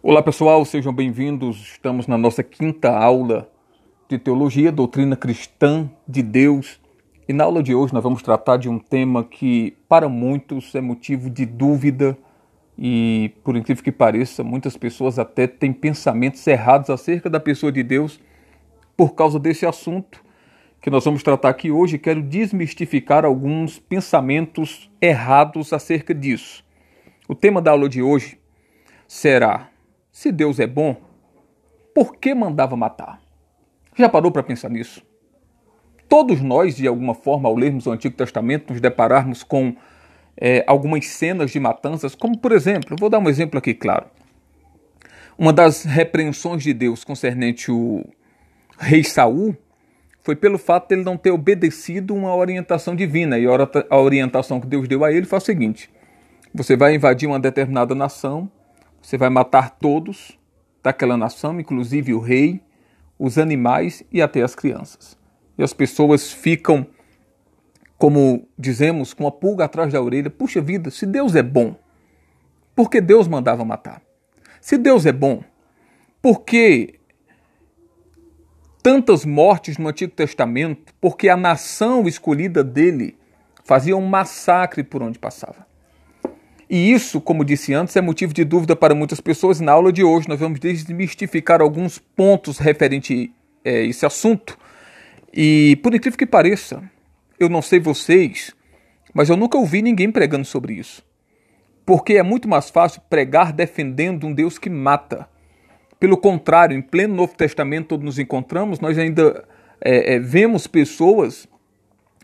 Olá pessoal, sejam bem-vindos. Estamos na nossa quinta aula de Teologia, Doutrina Cristã de Deus. E na aula de hoje nós vamos tratar de um tema que para muitos é motivo de dúvida e, por incrível que pareça, muitas pessoas até têm pensamentos errados acerca da pessoa de Deus por causa desse assunto que nós vamos tratar aqui hoje. Quero desmistificar alguns pensamentos errados acerca disso. O tema da aula de hoje será se Deus é bom, por que mandava matar? Já parou para pensar nisso? Todos nós, de alguma forma, ao lermos o Antigo Testamento, nos depararmos com é, algumas cenas de matanças, como por exemplo, vou dar um exemplo aqui claro. Uma das repreensões de Deus concernente o rei Saul foi pelo fato de ele não ter obedecido uma orientação divina. E a orientação que Deus deu a ele foi o seguinte: você vai invadir uma determinada nação, você vai matar todos daquela nação, inclusive o rei, os animais e até as crianças. E as pessoas ficam, como dizemos, com a pulga atrás da orelha. Puxa vida, se Deus é bom, por que Deus mandava matar? Se Deus é bom, por que tantas mortes no Antigo Testamento? Porque a nação escolhida dele fazia um massacre por onde passava. E isso, como disse antes, é motivo de dúvida para muitas pessoas. Na aula de hoje, nós vamos desmistificar alguns pontos referente a é, esse assunto. E, por incrível que pareça, eu não sei vocês, mas eu nunca ouvi ninguém pregando sobre isso. Porque é muito mais fácil pregar defendendo um Deus que mata. Pelo contrário, em pleno Novo Testamento, onde nos encontramos, nós ainda é, é, vemos pessoas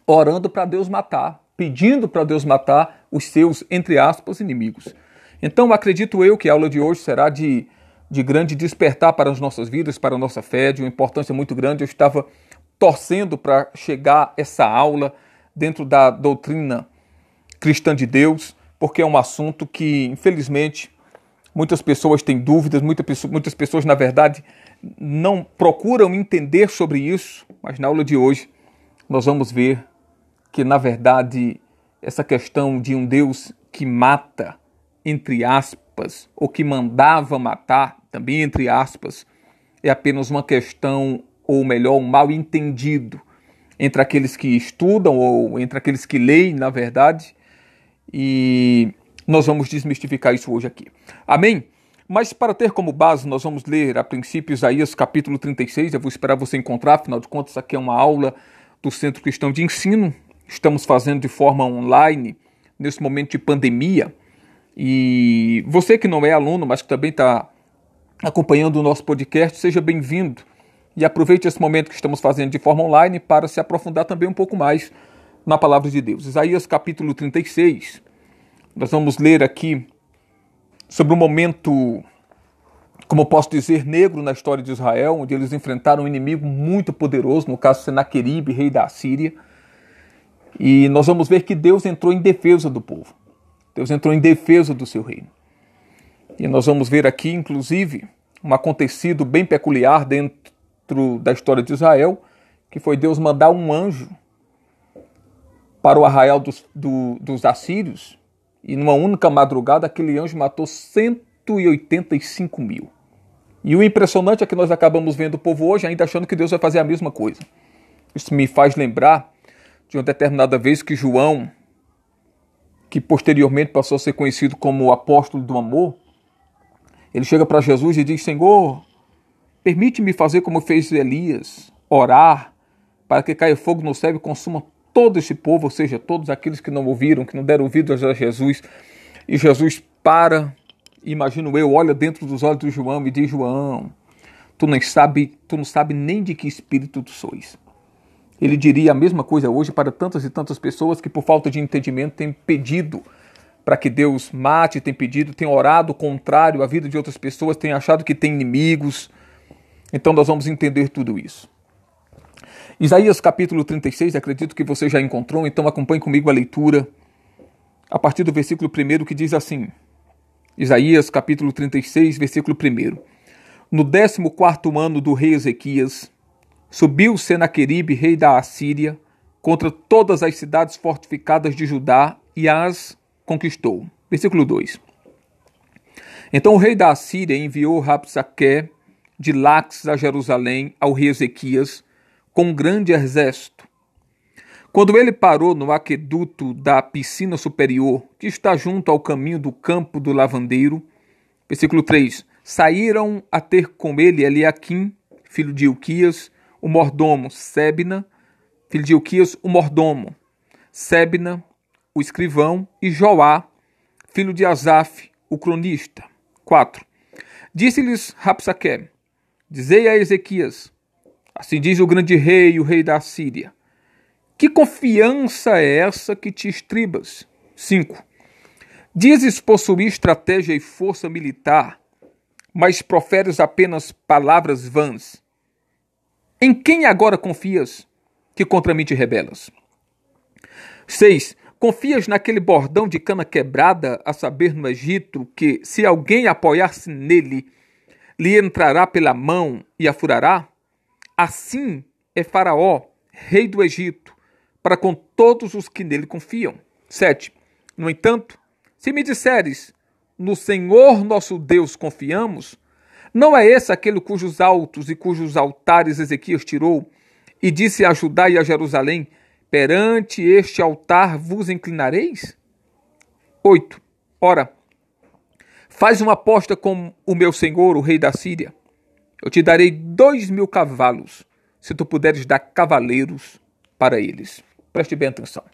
orando para Deus matar, pedindo para Deus matar os seus, entre aspas, inimigos. Então, acredito eu que a aula de hoje será de, de grande despertar para as nossas vidas, para a nossa fé, de uma importância muito grande. Eu estava torcendo para chegar essa aula dentro da doutrina cristã de Deus, porque é um assunto que, infelizmente, muitas pessoas têm dúvidas, muitas muitas pessoas, na verdade, não procuram entender sobre isso, mas na aula de hoje nós vamos ver que, na verdade, essa questão de um Deus que mata, entre aspas, ou que mandava matar, também entre aspas, é apenas uma questão, ou melhor, um mal entendido entre aqueles que estudam ou entre aqueles que leem, na verdade, e nós vamos desmistificar isso hoje aqui. Amém? Mas para ter como base, nós vamos ler a princípio Isaías capítulo 36. Eu vou esperar você encontrar, afinal de contas, aqui é uma aula do Centro Cristão de Ensino estamos fazendo de forma online nesse momento de pandemia. E você que não é aluno, mas que também está acompanhando o nosso podcast, seja bem-vindo e aproveite esse momento que estamos fazendo de forma online para se aprofundar também um pouco mais na palavra de Deus. Isaías capítulo 36. Nós vamos ler aqui sobre um momento, como posso dizer, negro na história de Israel, onde eles enfrentaram um inimigo muito poderoso, no caso Senaqueribe, rei da Síria e nós vamos ver que Deus entrou em defesa do povo. Deus entrou em defesa do seu reino. E nós vamos ver aqui, inclusive, um acontecido bem peculiar dentro da história de Israel, que foi Deus mandar um anjo para o arraial dos, do, dos assírios, e numa única madrugada aquele anjo matou 185 mil. E o impressionante é que nós acabamos vendo o povo hoje ainda achando que Deus vai fazer a mesma coisa. Isso me faz lembrar de uma determinada vez que João, que posteriormente passou a ser conhecido como o apóstolo do amor, ele chega para Jesus e diz: Senhor, permite-me fazer como fez Elias, orar para que caia fogo no céu e consuma todo esse povo, ou seja, todos aqueles que não ouviram, que não deram ouvidos a Jesus. E Jesus para, imagino eu, olha dentro dos olhos de João e diz: João, tu não sabe, tu não sabe nem de que espírito tu sois. Ele diria a mesma coisa hoje para tantas e tantas pessoas que, por falta de entendimento, têm pedido para que Deus mate, têm pedido, têm orado contrário à vida de outras pessoas, têm achado que tem inimigos. Então nós vamos entender tudo isso. Isaías capítulo 36, acredito que você já encontrou, então acompanhe comigo a leitura a partir do versículo 1 que diz assim: Isaías capítulo 36, versículo 1. No 14 ano do rei Ezequias, Subiu Senaqueribe, rei da Assíria, contra todas as cidades fortificadas de Judá e as conquistou. Versículo 2. Então o rei da Assíria enviou Rapsaque de Lax a Jerusalém ao rei Ezequias com um grande exército. Quando ele parou no aqueduto da piscina superior, que está junto ao caminho do campo do lavandeiro, versículo 3, saíram a ter com ele Eliaquim, filho de Ilquias, o mordomo, Sebna, filho de Ilquias, o mordomo, Sebna, o escrivão, e Joá, filho de Asaf, o cronista. 4. Disse-lhes Rapsaque, dizei a Ezequias, assim diz o grande rei, o rei da Síria, que confiança é essa que te estribas? 5. Dizes possuir estratégia e força militar, mas proferes apenas palavras vãs. Em quem agora confias que contra mim te rebelas? 6. Confias naquele bordão de cana quebrada, a saber, no Egito, que, se alguém apoiar-se nele, lhe entrará pela mão e a furará? Assim é Faraó, rei do Egito, para com todos os que nele confiam. 7. No entanto, se me disseres, no Senhor nosso Deus confiamos, não é esse aquele cujos altos e cujos altares Ezequias tirou, e disse a Judá e a Jerusalém: Perante este altar vos inclinareis? 8. Ora, faz uma aposta com o meu senhor, o rei da Síria. Eu te darei dois mil cavalos, se tu puderes dar cavaleiros para eles. Preste bem atenção.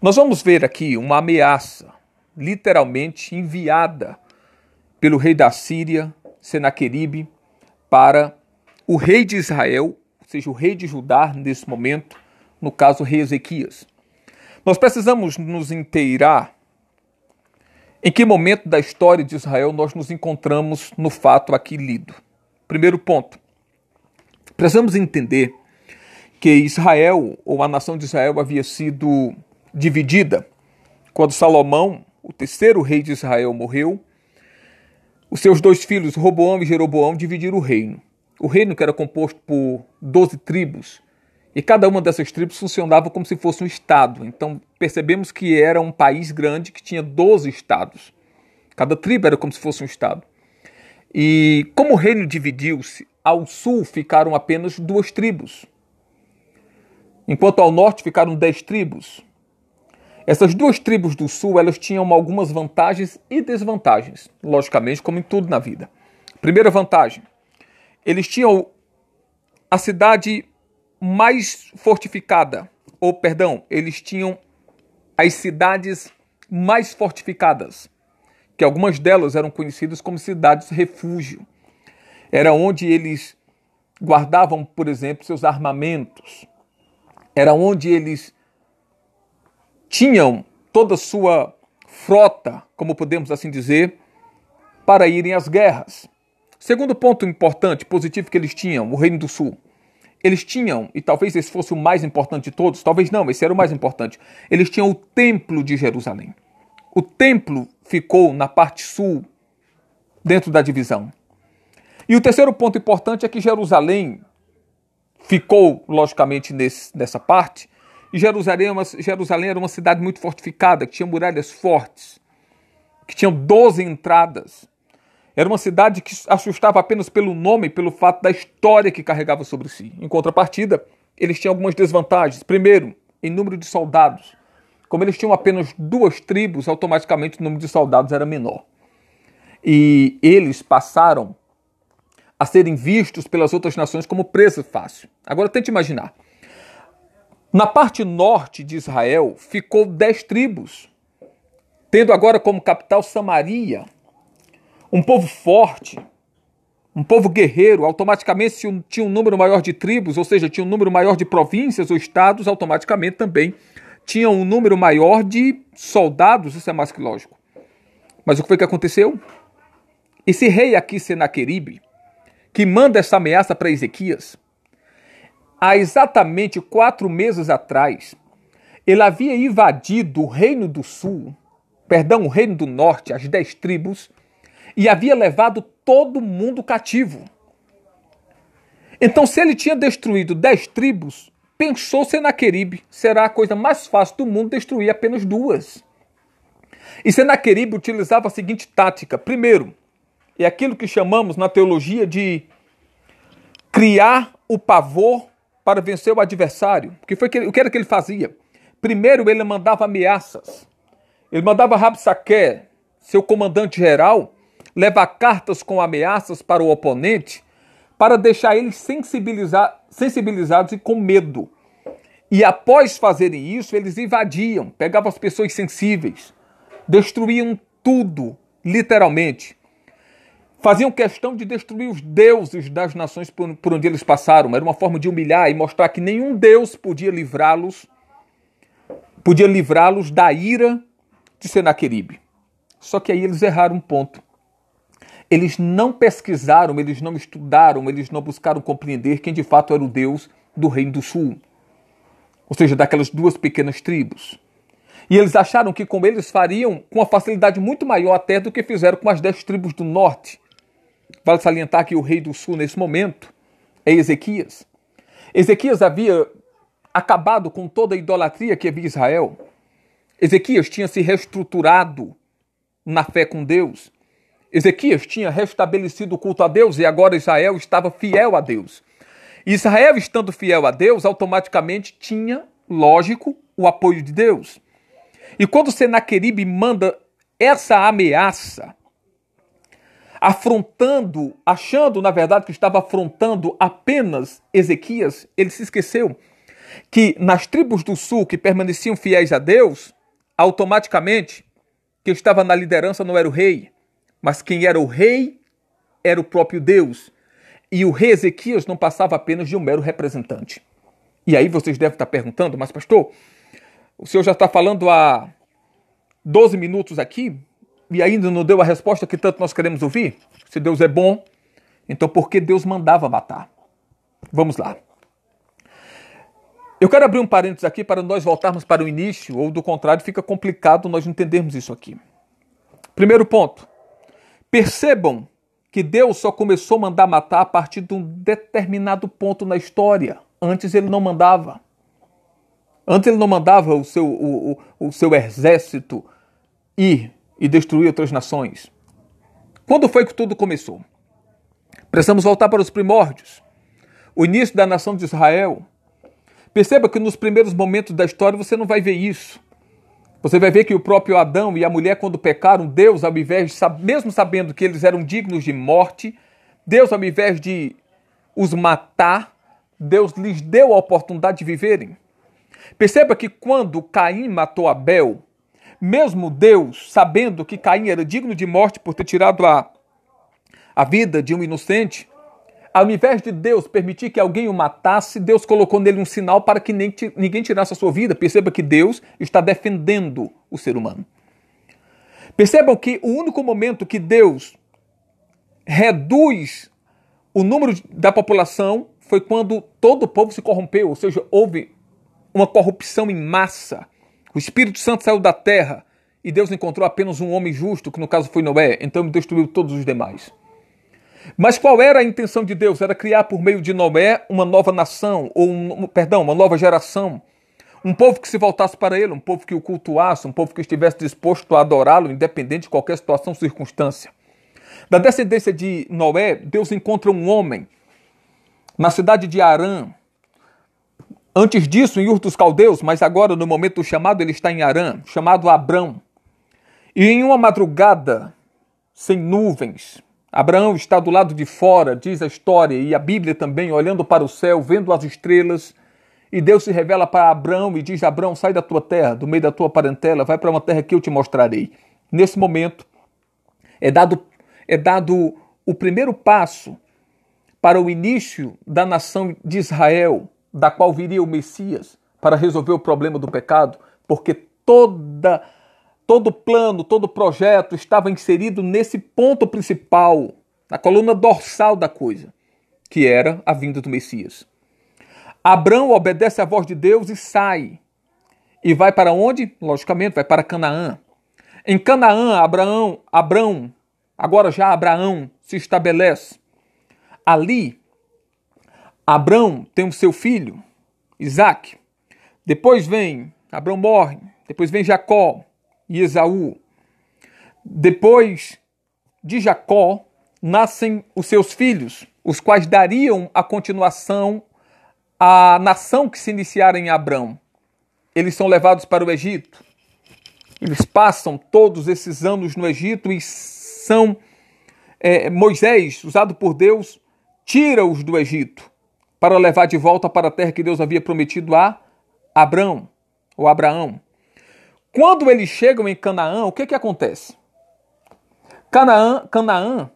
Nós vamos ver aqui uma ameaça, literalmente enviada pelo rei da Síria, Senaqueribe, para o rei de Israel, ou seja, o rei de Judá nesse momento, no caso, o rei Ezequias. Nós precisamos nos inteirar em que momento da história de Israel nós nos encontramos no fato aqui lido. Primeiro ponto. Precisamos entender que Israel, ou a nação de Israel, havia sido dividida quando Salomão, o terceiro rei de Israel, morreu. Os seus dois filhos, Roboão e Jeroboão, dividiram o reino. O reino que era composto por doze tribos, e cada uma dessas tribos funcionava como se fosse um estado. Então percebemos que era um país grande que tinha 12 estados. Cada tribo era como se fosse um estado. E como o reino dividiu-se, ao sul ficaram apenas duas tribos, enquanto ao norte ficaram dez tribos. Essas duas tribos do sul elas tinham algumas vantagens e desvantagens, logicamente, como em tudo na vida. Primeira vantagem: eles tinham a cidade mais fortificada, ou perdão, eles tinham as cidades mais fortificadas, que algumas delas eram conhecidas como cidades refúgio. Era onde eles guardavam, por exemplo, seus armamentos era onde eles tinham toda a sua frota, como podemos assim dizer, para irem às guerras. Segundo ponto importante, positivo que eles tinham, o Reino do Sul. Eles tinham, e talvez esse fosse o mais importante de todos, talvez não, esse era o mais importante. Eles tinham o Templo de Jerusalém. O templo ficou na parte sul, dentro da divisão. E o terceiro ponto importante é que Jerusalém ficou, logicamente, nesse, nessa parte. E Jerusalém, é Jerusalém era uma cidade muito fortificada, que tinha muralhas fortes, que tinha 12 entradas. Era uma cidade que assustava apenas pelo nome e pelo fato da história que carregava sobre si. Em contrapartida, eles tinham algumas desvantagens. Primeiro, em número de soldados. Como eles tinham apenas duas tribos, automaticamente o número de soldados era menor. E eles passaram a serem vistos pelas outras nações como presa fácil. Agora tente imaginar. Na parte norte de Israel ficou dez tribos, tendo agora como capital Samaria, um povo forte, um povo guerreiro, automaticamente tinha um número maior de tribos, ou seja, tinha um número maior de províncias ou estados, automaticamente também tinha um número maior de soldados, isso é mais que lógico. Mas o que foi que aconteceu? Esse rei aqui, Senaqueribe, que manda essa ameaça para Ezequias, há exatamente quatro meses atrás, ele havia invadido o reino do sul, perdão, o reino do norte, as dez tribos, e havia levado todo mundo cativo. Então, se ele tinha destruído dez tribos, pensou Senaqueribe, será a coisa mais fácil do mundo destruir apenas duas. E Senaqueribe utilizava a seguinte tática: primeiro, é aquilo que chamamos na teologia de criar o pavor para vencer o adversário. O que, foi que, o que era que ele fazia? Primeiro, ele mandava ameaças. Ele mandava Rabsaque, seu comandante geral, levar cartas com ameaças para o oponente para deixar eles sensibilizar, sensibilizados e com medo. E após fazerem isso, eles invadiam, pegavam as pessoas sensíveis, destruíam tudo, literalmente. Faziam questão de destruir os deuses das nações por, onde eles passaram. Era uma forma de humilhar e mostrar que nenhum deus podia livrá-los, podia livrá-los da ira de Senaqueribe. Só que aí eles erraram um ponto. Eles não pesquisaram, eles não estudaram, eles não buscaram compreender quem de fato era o Deus do Reino do Sul ou seja, daquelas duas pequenas tribos. E eles acharam que com eles fariam com uma facilidade muito maior até do que fizeram com as dez tribos do norte. Vale salientar que o rei do sul, nesse momento, é Ezequias. Ezequias havia acabado com toda a idolatria que havia em Israel. Ezequias tinha se reestruturado na fé com Deus. Ezequias tinha restabelecido o culto a Deus e agora Israel estava fiel a Deus. Israel, estando fiel a Deus, automaticamente tinha, lógico, o apoio de Deus. E quando Senaqueribe manda essa ameaça, afrontando, achando na verdade que estava afrontando apenas Ezequias, ele se esqueceu que nas tribos do sul que permaneciam fiéis a Deus, automaticamente quem estava na liderança não era o rei, mas quem era o rei era o próprio Deus. E o rei Ezequias não passava apenas de um mero representante. E aí vocês devem estar perguntando, mas pastor, o senhor já está falando há 12 minutos aqui e ainda não deu a resposta que tanto nós queremos ouvir? Se Deus é bom, então por que Deus mandava matar? Vamos lá. Eu quero abrir um parênteses aqui para nós voltarmos para o início, ou do contrário, fica complicado nós entendermos isso aqui. Primeiro ponto. Percebam que Deus só começou a mandar matar a partir de um determinado ponto na história. Antes ele não mandava. Antes ele não mandava o seu, o, o, o seu exército ir e destruir outras nações. Quando foi que tudo começou? Precisamos voltar para os primórdios. O início da nação de Israel. Perceba que nos primeiros momentos da história você não vai ver isso. Você vai ver que o próprio Adão e a mulher, quando pecaram, Deus, ao invés de, mesmo sabendo que eles eram dignos de morte, Deus, ao invés de os matar, Deus lhes deu a oportunidade de viverem. Perceba que quando Caim matou Abel, mesmo Deus, sabendo que Caim era digno de morte por ter tirado a, a vida de um inocente, ao invés de Deus permitir que alguém o matasse, Deus colocou nele um sinal para que nem, ninguém tirasse a sua vida. Perceba que Deus está defendendo o ser humano. Percebam que o único momento que Deus reduz o número da população foi quando todo o povo se corrompeu, ou seja, houve uma corrupção em massa. O Espírito Santo saiu da terra e Deus encontrou apenas um homem justo, que no caso foi Noé, então destruiu todos os demais. Mas qual era a intenção de Deus? Era criar por meio de Noé uma nova nação, ou um, perdão, uma nova geração. Um povo que se voltasse para ele, um povo que o cultuasse, um povo que estivesse disposto a adorá-lo, independente de qualquer situação ou circunstância. Da descendência de Noé, Deus encontra um homem na cidade de Arã. Antes disso, em Ur dos Caldeus, mas agora, no momento do chamado, ele está em Arã, chamado Abrão. E em uma madrugada, sem nuvens, Abraão está do lado de fora, diz a história, e a Bíblia também, olhando para o céu, vendo as estrelas. E Deus se revela para Abraão e diz: Abraão, sai da tua terra, do meio da tua parentela, vai para uma terra que eu te mostrarei. Nesse momento, é dado, é dado o primeiro passo para o início da nação de Israel, da qual viria o Messias, para resolver o problema do pecado, porque toda todo plano, todo projeto estava inserido nesse ponto principal, na coluna dorsal da coisa, que era a vinda do Messias. Abraão obedece à voz de Deus e sai. E vai para onde? Logicamente, vai para Canaã. Em Canaã, Abraão, Abraão, agora já Abraão se estabelece. Ali, Abraão tem o seu filho, Isaac. Depois vem, Abraão morre. Depois vem Jacó e Esaú. Depois de Jacó, nascem os seus filhos, os quais dariam a continuação à nação que se iniciara em Abrão. Eles são levados para o Egito. Eles passam todos esses anos no Egito e são é, Moisés, usado por Deus, tira-os do Egito para levar de volta para a terra que Deus havia prometido a Abrão ou Abraão. Quando eles chegam em Canaã, o que, que acontece? Canaã, Canaã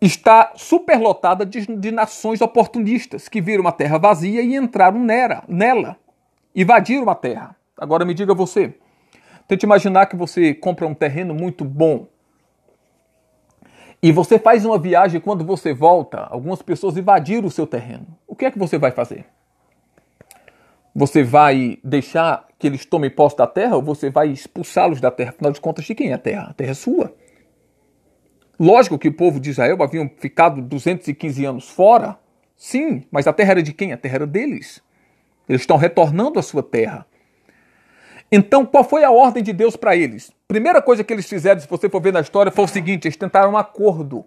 está superlotada de, de nações oportunistas que viram a terra vazia e entraram nela, nela, invadiram a terra. Agora me diga você, tente imaginar que você compra um terreno muito bom e você faz uma viagem e quando você volta, algumas pessoas invadiram o seu terreno. O que é que você vai fazer? Você vai deixar que eles tomem posse da terra ou você vai expulsá-los da terra? Afinal de contas, de quem é a terra? A terra é sua. Lógico que o povo de Israel havia ficado 215 anos fora, sim, mas a terra era de quem? A terra era deles. Eles estão retornando à sua terra. Então, qual foi a ordem de Deus para eles? Primeira coisa que eles fizeram, se você for ver na história, foi o seguinte: eles tentaram um acordo.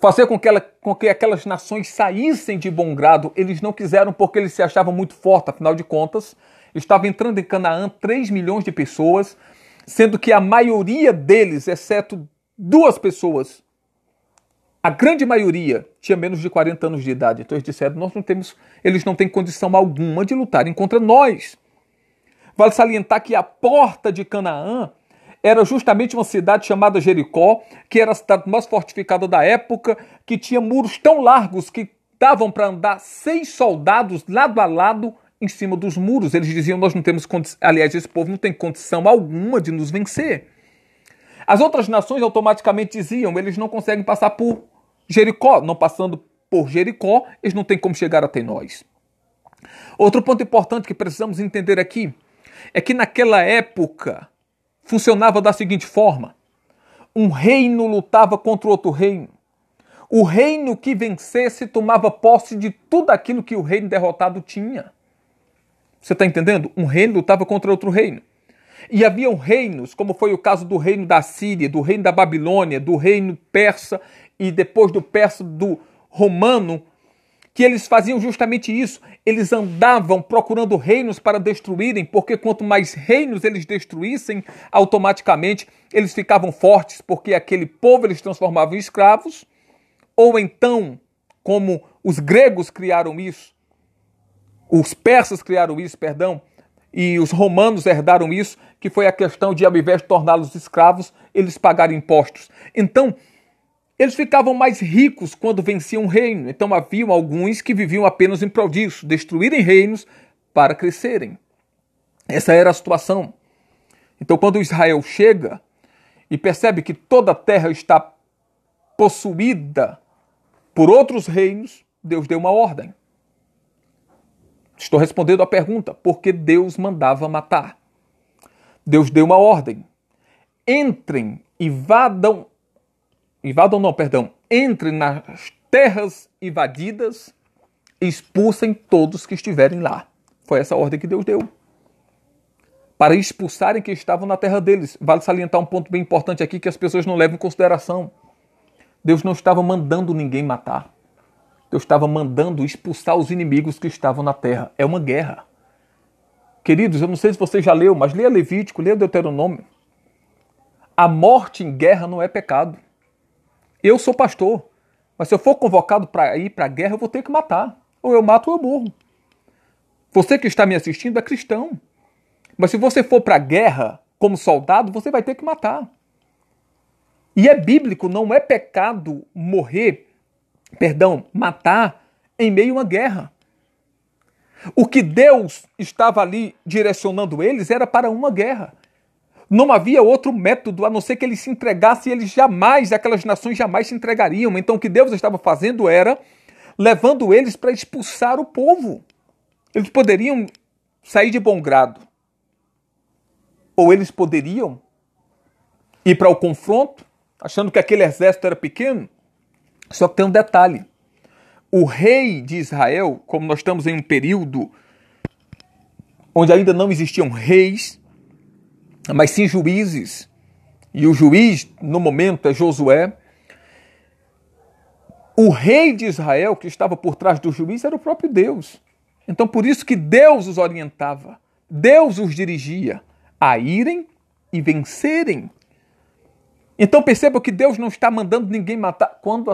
Fazer com que, ela, com que aquelas nações saíssem de bom grado. Eles não quiseram porque eles se achavam muito fortes, afinal de contas, estava entrando em Canaã 3 milhões de pessoas, sendo que a maioria deles, exceto duas pessoas, a grande maioria tinha menos de 40 anos de idade. Então eles disseram: nós não temos, eles não têm condição alguma de lutarem contra nós. Vale salientar que a porta de Canaã era justamente uma cidade chamada Jericó, que era a cidade mais fortificada da época, que tinha muros tão largos que davam para andar seis soldados lado a lado em cima dos muros. Eles diziam: Nós não temos condição. Aliás, esse povo não tem condição alguma de nos vencer. As outras nações automaticamente diziam: Eles não conseguem passar por Jericó. Não passando por Jericó, eles não têm como chegar até nós. Outro ponto importante que precisamos entender aqui é que naquela época funcionava da seguinte forma: um reino lutava contra outro reino. O reino que vencesse tomava posse de tudo aquilo que o reino derrotado tinha. Você está entendendo? Um reino lutava contra outro reino. E haviam reinos, como foi o caso do reino da Síria, do reino da Babilônia, do reino persa e depois do persa do romano, que eles faziam justamente isso. Eles andavam procurando reinos para destruírem, porque quanto mais reinos eles destruíssem, automaticamente eles ficavam fortes, porque aquele povo eles transformavam em escravos, ou então, como os gregos criaram isso, os persas criaram isso, perdão, e os romanos herdaram isso, que foi a questão de, ao invés de torná-los escravos, eles pagarem impostos. Então, eles ficavam mais ricos quando venciam um reino, então haviam alguns que viviam apenas em prol disso, destruírem reinos para crescerem. Essa era a situação. Então, quando Israel chega e percebe que toda a terra está possuída por outros reinos, Deus deu uma ordem. Estou respondendo à pergunta: por que Deus mandava matar? Deus deu uma ordem. Entrem e vadam invadam não, perdão, entrem nas terras invadidas e expulsem todos que estiverem lá. Foi essa a ordem que Deus deu. Para expulsarem que estavam na terra deles. Vale salientar um ponto bem importante aqui que as pessoas não levam em consideração. Deus não estava mandando ninguém matar. Deus estava mandando expulsar os inimigos que estavam na terra. É uma guerra. Queridos, eu não sei se você já leu, mas leia Levítico, leia Deuteronômio. A morte em guerra não é pecado. Eu sou pastor, mas se eu for convocado para ir para a guerra, eu vou ter que matar. Ou eu mato ou eu morro. Você que está me assistindo é cristão. Mas se você for para a guerra como soldado, você vai ter que matar. E é bíblico, não é pecado morrer, perdão, matar em meio a uma guerra. O que Deus estava ali direcionando eles era para uma guerra. Não havia outro método a não ser que eles se entregassem, eles jamais, aquelas nações jamais se entregariam. Então o que Deus estava fazendo era levando eles para expulsar o povo. Eles poderiam sair de bom grado. Ou eles poderiam ir para o confronto, achando que aquele exército era pequeno. Só que tem um detalhe. O rei de Israel, como nós estamos em um período onde ainda não existiam reis, mas sim juízes. e o juiz, no momento, é Josué. O rei de Israel, que estava por trás do juiz, era o próprio Deus. Então, por isso que Deus os orientava, Deus os dirigia a irem e vencerem. Então perceba que Deus não está mandando ninguém matar. Quando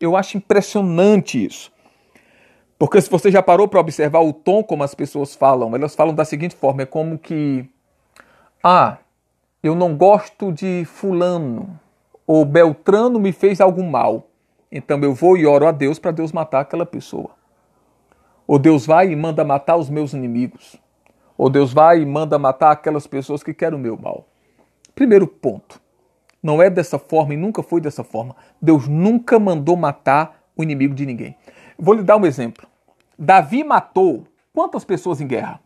eu acho impressionante isso. Porque se você já parou para observar o tom como as pessoas falam, elas falam da seguinte forma: é como que, ah, eu não gosto de Fulano, ou Beltrano me fez algo mal, então eu vou e oro a Deus para Deus matar aquela pessoa. Ou Deus vai e manda matar os meus inimigos. Ou Deus vai e manda matar aquelas pessoas que querem o meu mal. Primeiro ponto. Não é dessa forma e nunca foi dessa forma. Deus nunca mandou matar o inimigo de ninguém. Vou lhe dar um exemplo. Davi matou quantas pessoas em guerra?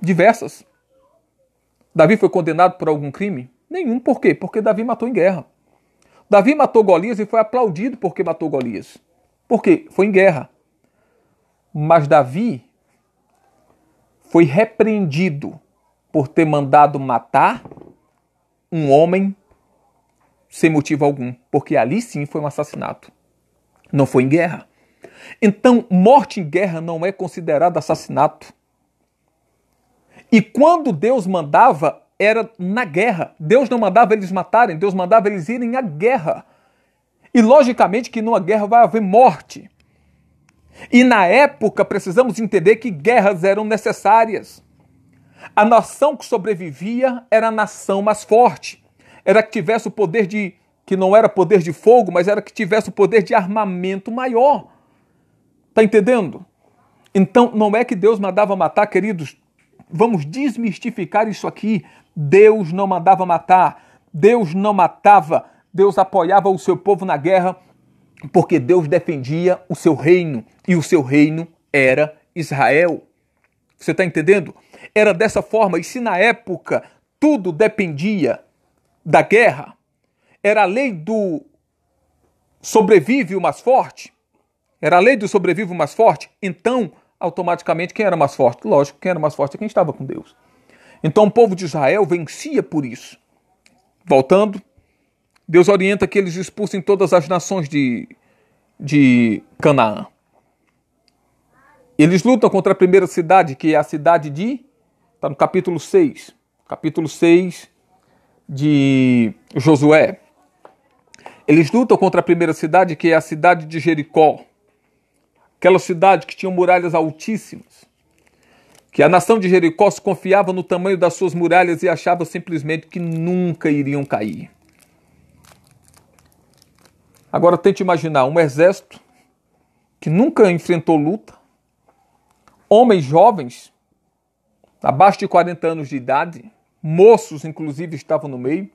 Diversas. Davi foi condenado por algum crime? Nenhum. Por quê? Porque Davi matou em guerra. Davi matou Golias e foi aplaudido porque matou Golias. Por quê? Foi em guerra. Mas Davi foi repreendido por ter mandado matar um homem sem motivo algum, porque ali sim foi um assassinato. Não foi em guerra. Então, morte em guerra não é considerado assassinato. E quando Deus mandava, era na guerra. Deus não mandava eles matarem, Deus mandava eles irem à guerra. E logicamente que numa guerra vai haver morte. E na época precisamos entender que guerras eram necessárias. A nação que sobrevivia era a nação mais forte era que tivesse o poder de. que não era poder de fogo, mas era que tivesse o poder de armamento maior. Tá entendendo? Então, não é que Deus mandava matar, queridos. Vamos desmistificar isso aqui. Deus não mandava matar. Deus não matava. Deus apoiava o seu povo na guerra porque Deus defendia o seu reino e o seu reino era Israel. Você está entendendo? Era dessa forma, e se na época tudo dependia da guerra era a lei do sobrevive o mais forte, era a lei do sobrevive o mais forte, então, automaticamente, quem era mais forte? Lógico, quem era mais forte é quem estava com Deus. Então, o povo de Israel vencia por isso. Voltando, Deus orienta que eles expulsem todas as nações de, de Canaã. Eles lutam contra a primeira cidade, que é a cidade de. Está no capítulo 6. Capítulo 6, de Josué. Eles lutam contra a primeira cidade, que é a cidade de Jericó. Aquela cidade que tinha muralhas altíssimas. Que a nação de Jericó se confiava no tamanho das suas muralhas e achava simplesmente que nunca iriam cair. Agora tente imaginar um exército que nunca enfrentou luta, homens jovens, abaixo de 40 anos de idade, moços, inclusive, estavam no meio.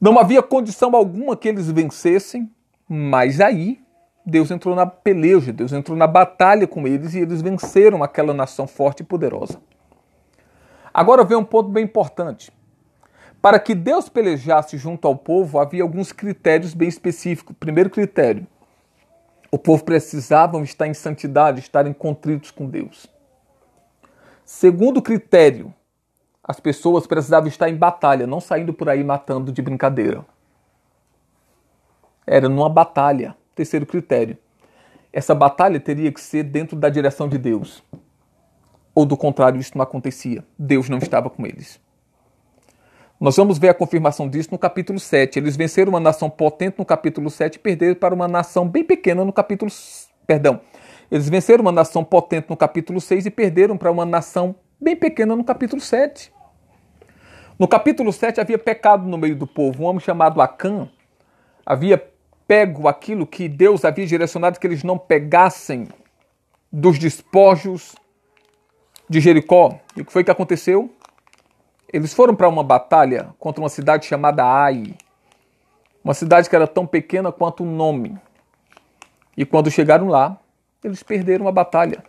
Não havia condição alguma que eles vencessem, mas aí Deus entrou na peleja, Deus entrou na batalha com eles e eles venceram aquela nação forte e poderosa. Agora vem um ponto bem importante. Para que Deus pelejasse junto ao povo, havia alguns critérios bem específicos. Primeiro critério: o povo precisava estar em santidade, estarem contritos com Deus. Segundo critério: as pessoas precisavam estar em batalha, não saindo por aí matando de brincadeira. Era numa batalha. Terceiro critério. Essa batalha teria que ser dentro da direção de Deus. Ou do contrário, isso não acontecia. Deus não estava com eles. Nós vamos ver a confirmação disso no capítulo 7. Eles venceram uma nação potente no capítulo 7 e perderam para uma nação bem pequena no capítulo. Perdão. Eles venceram uma nação potente no capítulo 6 e perderam para uma nação bem pequena no capítulo 7. No capítulo 7 havia pecado no meio do povo. Um homem chamado Acã havia pego aquilo que Deus havia direcionado que eles não pegassem dos despojos de Jericó. E o que foi que aconteceu? Eles foram para uma batalha contra uma cidade chamada Ai. Uma cidade que era tão pequena quanto o nome. E quando chegaram lá, eles perderam a batalha.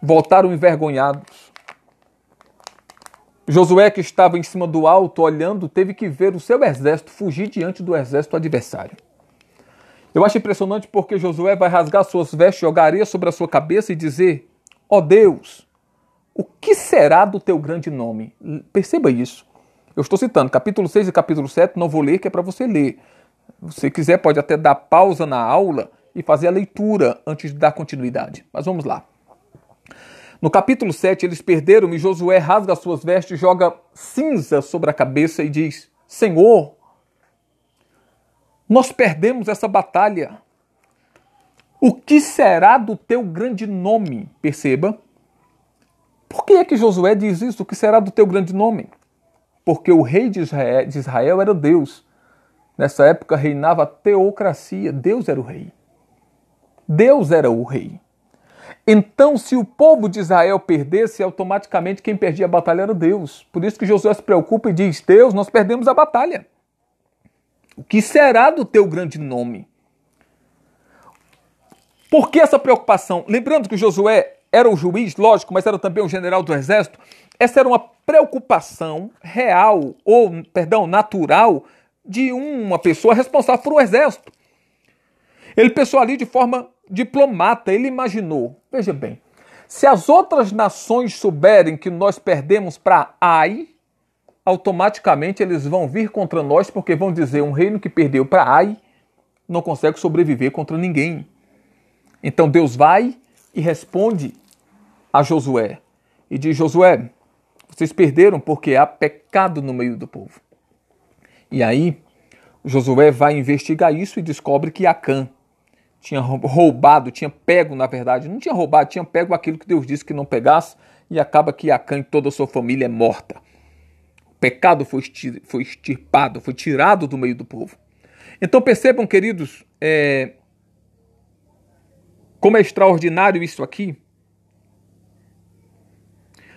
Voltaram envergonhados. Josué, que estava em cima do alto olhando, teve que ver o seu exército fugir diante do exército adversário. Eu acho impressionante porque Josué vai rasgar suas vestes, jogar areia sobre a sua cabeça e dizer: Ó oh Deus, o que será do teu grande nome? Perceba isso. Eu estou citando capítulo 6 e capítulo 7, não vou ler, que é para você ler. Se você quiser, pode até dar pausa na aula e fazer a leitura antes de dar continuidade. Mas vamos lá. No capítulo 7, eles perderam e Josué rasga suas vestes, joga cinza sobre a cabeça e diz: Senhor, nós perdemos essa batalha. O que será do teu grande nome? Perceba. Por que é que Josué diz isso? O que será do teu grande nome? Porque o rei de Israel, era Deus. Nessa época reinava a teocracia. Deus era o rei. Deus era o rei. Então, se o povo de Israel perdesse, automaticamente quem perdia a batalha era Deus. Por isso que Josué se preocupa e diz: Deus, nós perdemos a batalha. O que será do teu grande nome? Por que essa preocupação? Lembrando que Josué era o juiz, lógico, mas era também o general do exército. Essa era uma preocupação real, ou, perdão, natural, de uma pessoa responsável por um exército. Ele pensou ali de forma diplomata, ele imaginou. Veja bem, se as outras nações souberem que nós perdemos para Ai, automaticamente eles vão vir contra nós, porque vão dizer um reino que perdeu para Ai não consegue sobreviver contra ninguém. Então Deus vai e responde a Josué e diz: Josué, vocês perderam porque há pecado no meio do povo. E aí Josué vai investigar isso e descobre que Acã tinha roubado, tinha pego, na verdade, não tinha roubado, tinha pego aquilo que Deus disse que não pegasse, e acaba que Acã e toda a sua família é morta. Pecado foi, foi extirpado, foi tirado do meio do povo. Então percebam, queridos, é, como é extraordinário isso aqui.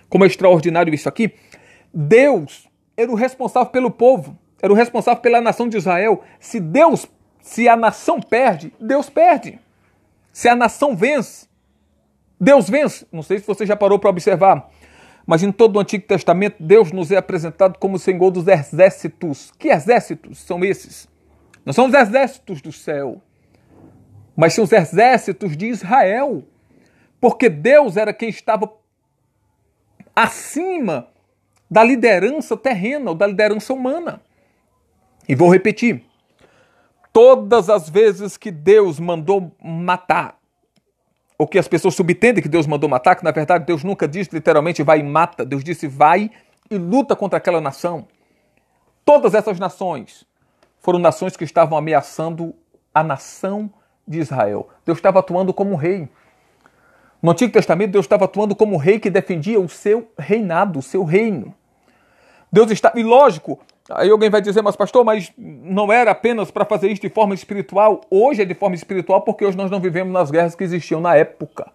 Como é extraordinário isso aqui. Deus era o responsável pelo povo, era o responsável pela nação de Israel. Se Deus se a nação perde, Deus perde. Se a nação vence, Deus vence. Não sei se você já parou para observar, mas em todo o Antigo Testamento, Deus nos é apresentado como o Senhor dos exércitos. Que exércitos são esses? Não são os exércitos do céu, mas são os exércitos de Israel. Porque Deus era quem estava acima da liderança terrena ou da liderança humana. E vou repetir: todas as vezes que Deus mandou matar, ou que as pessoas subentendem que Deus mandou matar, que na verdade Deus nunca disse literalmente vai e mata, Deus disse vai e luta contra aquela nação. Todas essas nações foram nações que estavam ameaçando a nação de Israel. Deus estava atuando como rei. No Antigo Testamento, Deus estava atuando como rei que defendia o seu reinado, o seu reino. Deus está. E lógico, Aí alguém vai dizer, mas pastor, mas não era apenas para fazer isso de forma espiritual? Hoje é de forma espiritual porque hoje nós não vivemos nas guerras que existiam na época.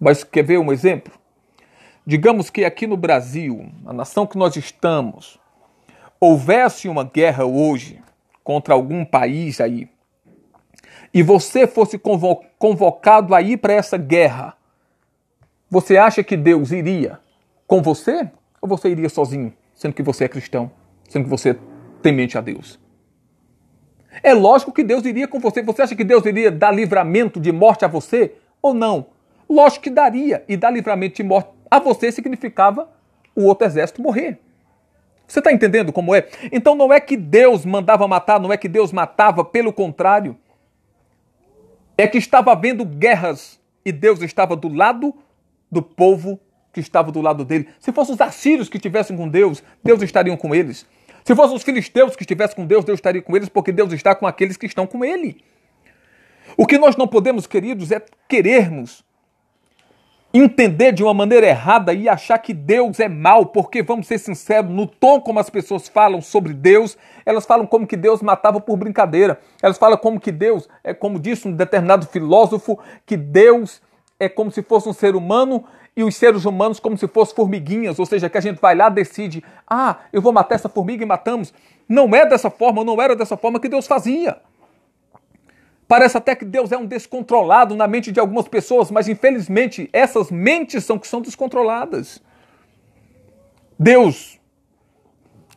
Mas quer ver um exemplo? Digamos que aqui no Brasil, a nação que nós estamos, houvesse uma guerra hoje contra algum país aí, e você fosse convocado aí para essa guerra, você acha que Deus iria com você ou você iria sozinho, sendo que você é cristão? Sendo que você temente a Deus. É lógico que Deus iria com você. Você acha que Deus iria dar livramento de morte a você ou não? Lógico que daria. E dar livramento de morte a você significava o outro exército morrer. Você está entendendo como é? Então não é que Deus mandava matar, não é que Deus matava, pelo contrário. É que estava havendo guerras e Deus estava do lado do povo que estava do lado dele. Se fossem os assírios que estivessem com Deus, Deus estaria com eles. Se fossem os filisteus que estivessem com Deus, Deus estaria com eles, porque Deus está com aqueles que estão com Ele. O que nós não podemos, queridos, é querermos entender de uma maneira errada e achar que Deus é mal, porque vamos ser sinceros, no tom como as pessoas falam sobre Deus, elas falam como que Deus matava por brincadeira. Elas falam como que Deus, é como disse um determinado filósofo, que Deus é como se fosse um ser humano e os seres humanos como se fossem formiguinhas, ou seja, que a gente vai lá decide, ah, eu vou matar essa formiga e matamos. Não é dessa forma, não era dessa forma que Deus fazia. Parece até que Deus é um descontrolado na mente de algumas pessoas, mas infelizmente essas mentes são que são descontroladas. Deus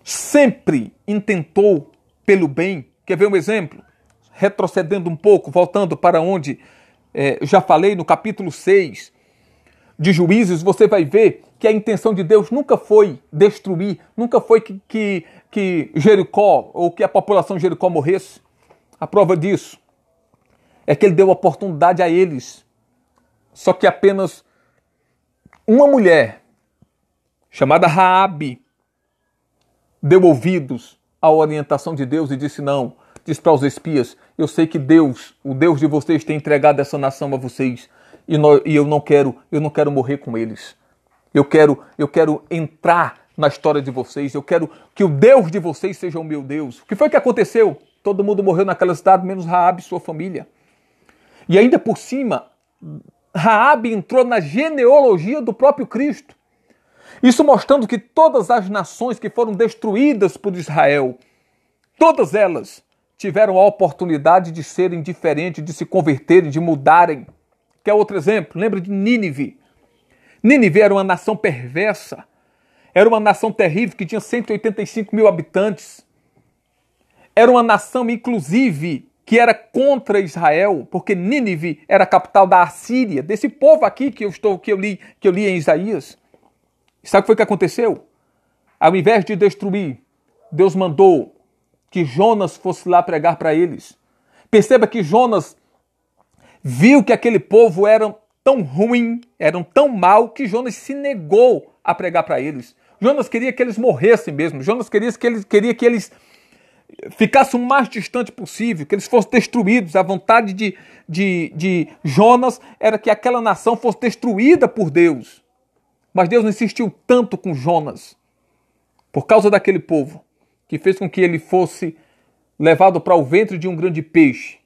sempre intentou pelo bem. Quer ver um exemplo? Retrocedendo um pouco, voltando para onde é, já falei no capítulo 6, de Juízes, você vai ver que a intenção de Deus nunca foi destruir, nunca foi que, que, que Jericó ou que a população de Jericó morresse. A prova disso é que ele deu oportunidade a eles. Só que apenas uma mulher chamada Raabe deu ouvidos à orientação de Deus e disse: "Não, diz para os espias: Eu sei que Deus, o Deus de vocês, tem entregado essa nação a vocês e, e eu não quero, eu não quero morrer com eles. Eu quero, eu quero entrar na história de vocês. Eu quero que o Deus de vocês seja o meu Deus. O que foi que aconteceu? Todo mundo morreu naquela cidade, menos Raabe e sua família. E ainda por cima, Raabe entrou na genealogia do próprio Cristo. Isso mostrando que todas as nações que foram destruídas por Israel, todas elas tiveram a oportunidade de serem diferentes, de se converterem, de mudarem. Quer outro exemplo? Lembra de Nínive. Nínive era uma nação perversa, era uma nação terrível que tinha 185 mil habitantes. Era uma nação, inclusive, que era contra Israel, porque Nínive era a capital da Assíria, desse povo aqui que eu estou que eu li, que eu li em Isaías. Sabe o que foi que aconteceu? Ao invés de destruir, Deus mandou que Jonas fosse lá pregar para eles. Perceba que Jonas viu que aquele povo era tão ruim, eram tão mal, que Jonas se negou a pregar para eles. Jonas queria que eles morressem mesmo. Jonas queria que eles, queria que eles ficassem o mais distante possível, que eles fossem destruídos. A vontade de, de, de Jonas era que aquela nação fosse destruída por Deus. Mas Deus insistiu tanto com Jonas, por causa daquele povo, que fez com que ele fosse levado para o ventre de um grande peixe.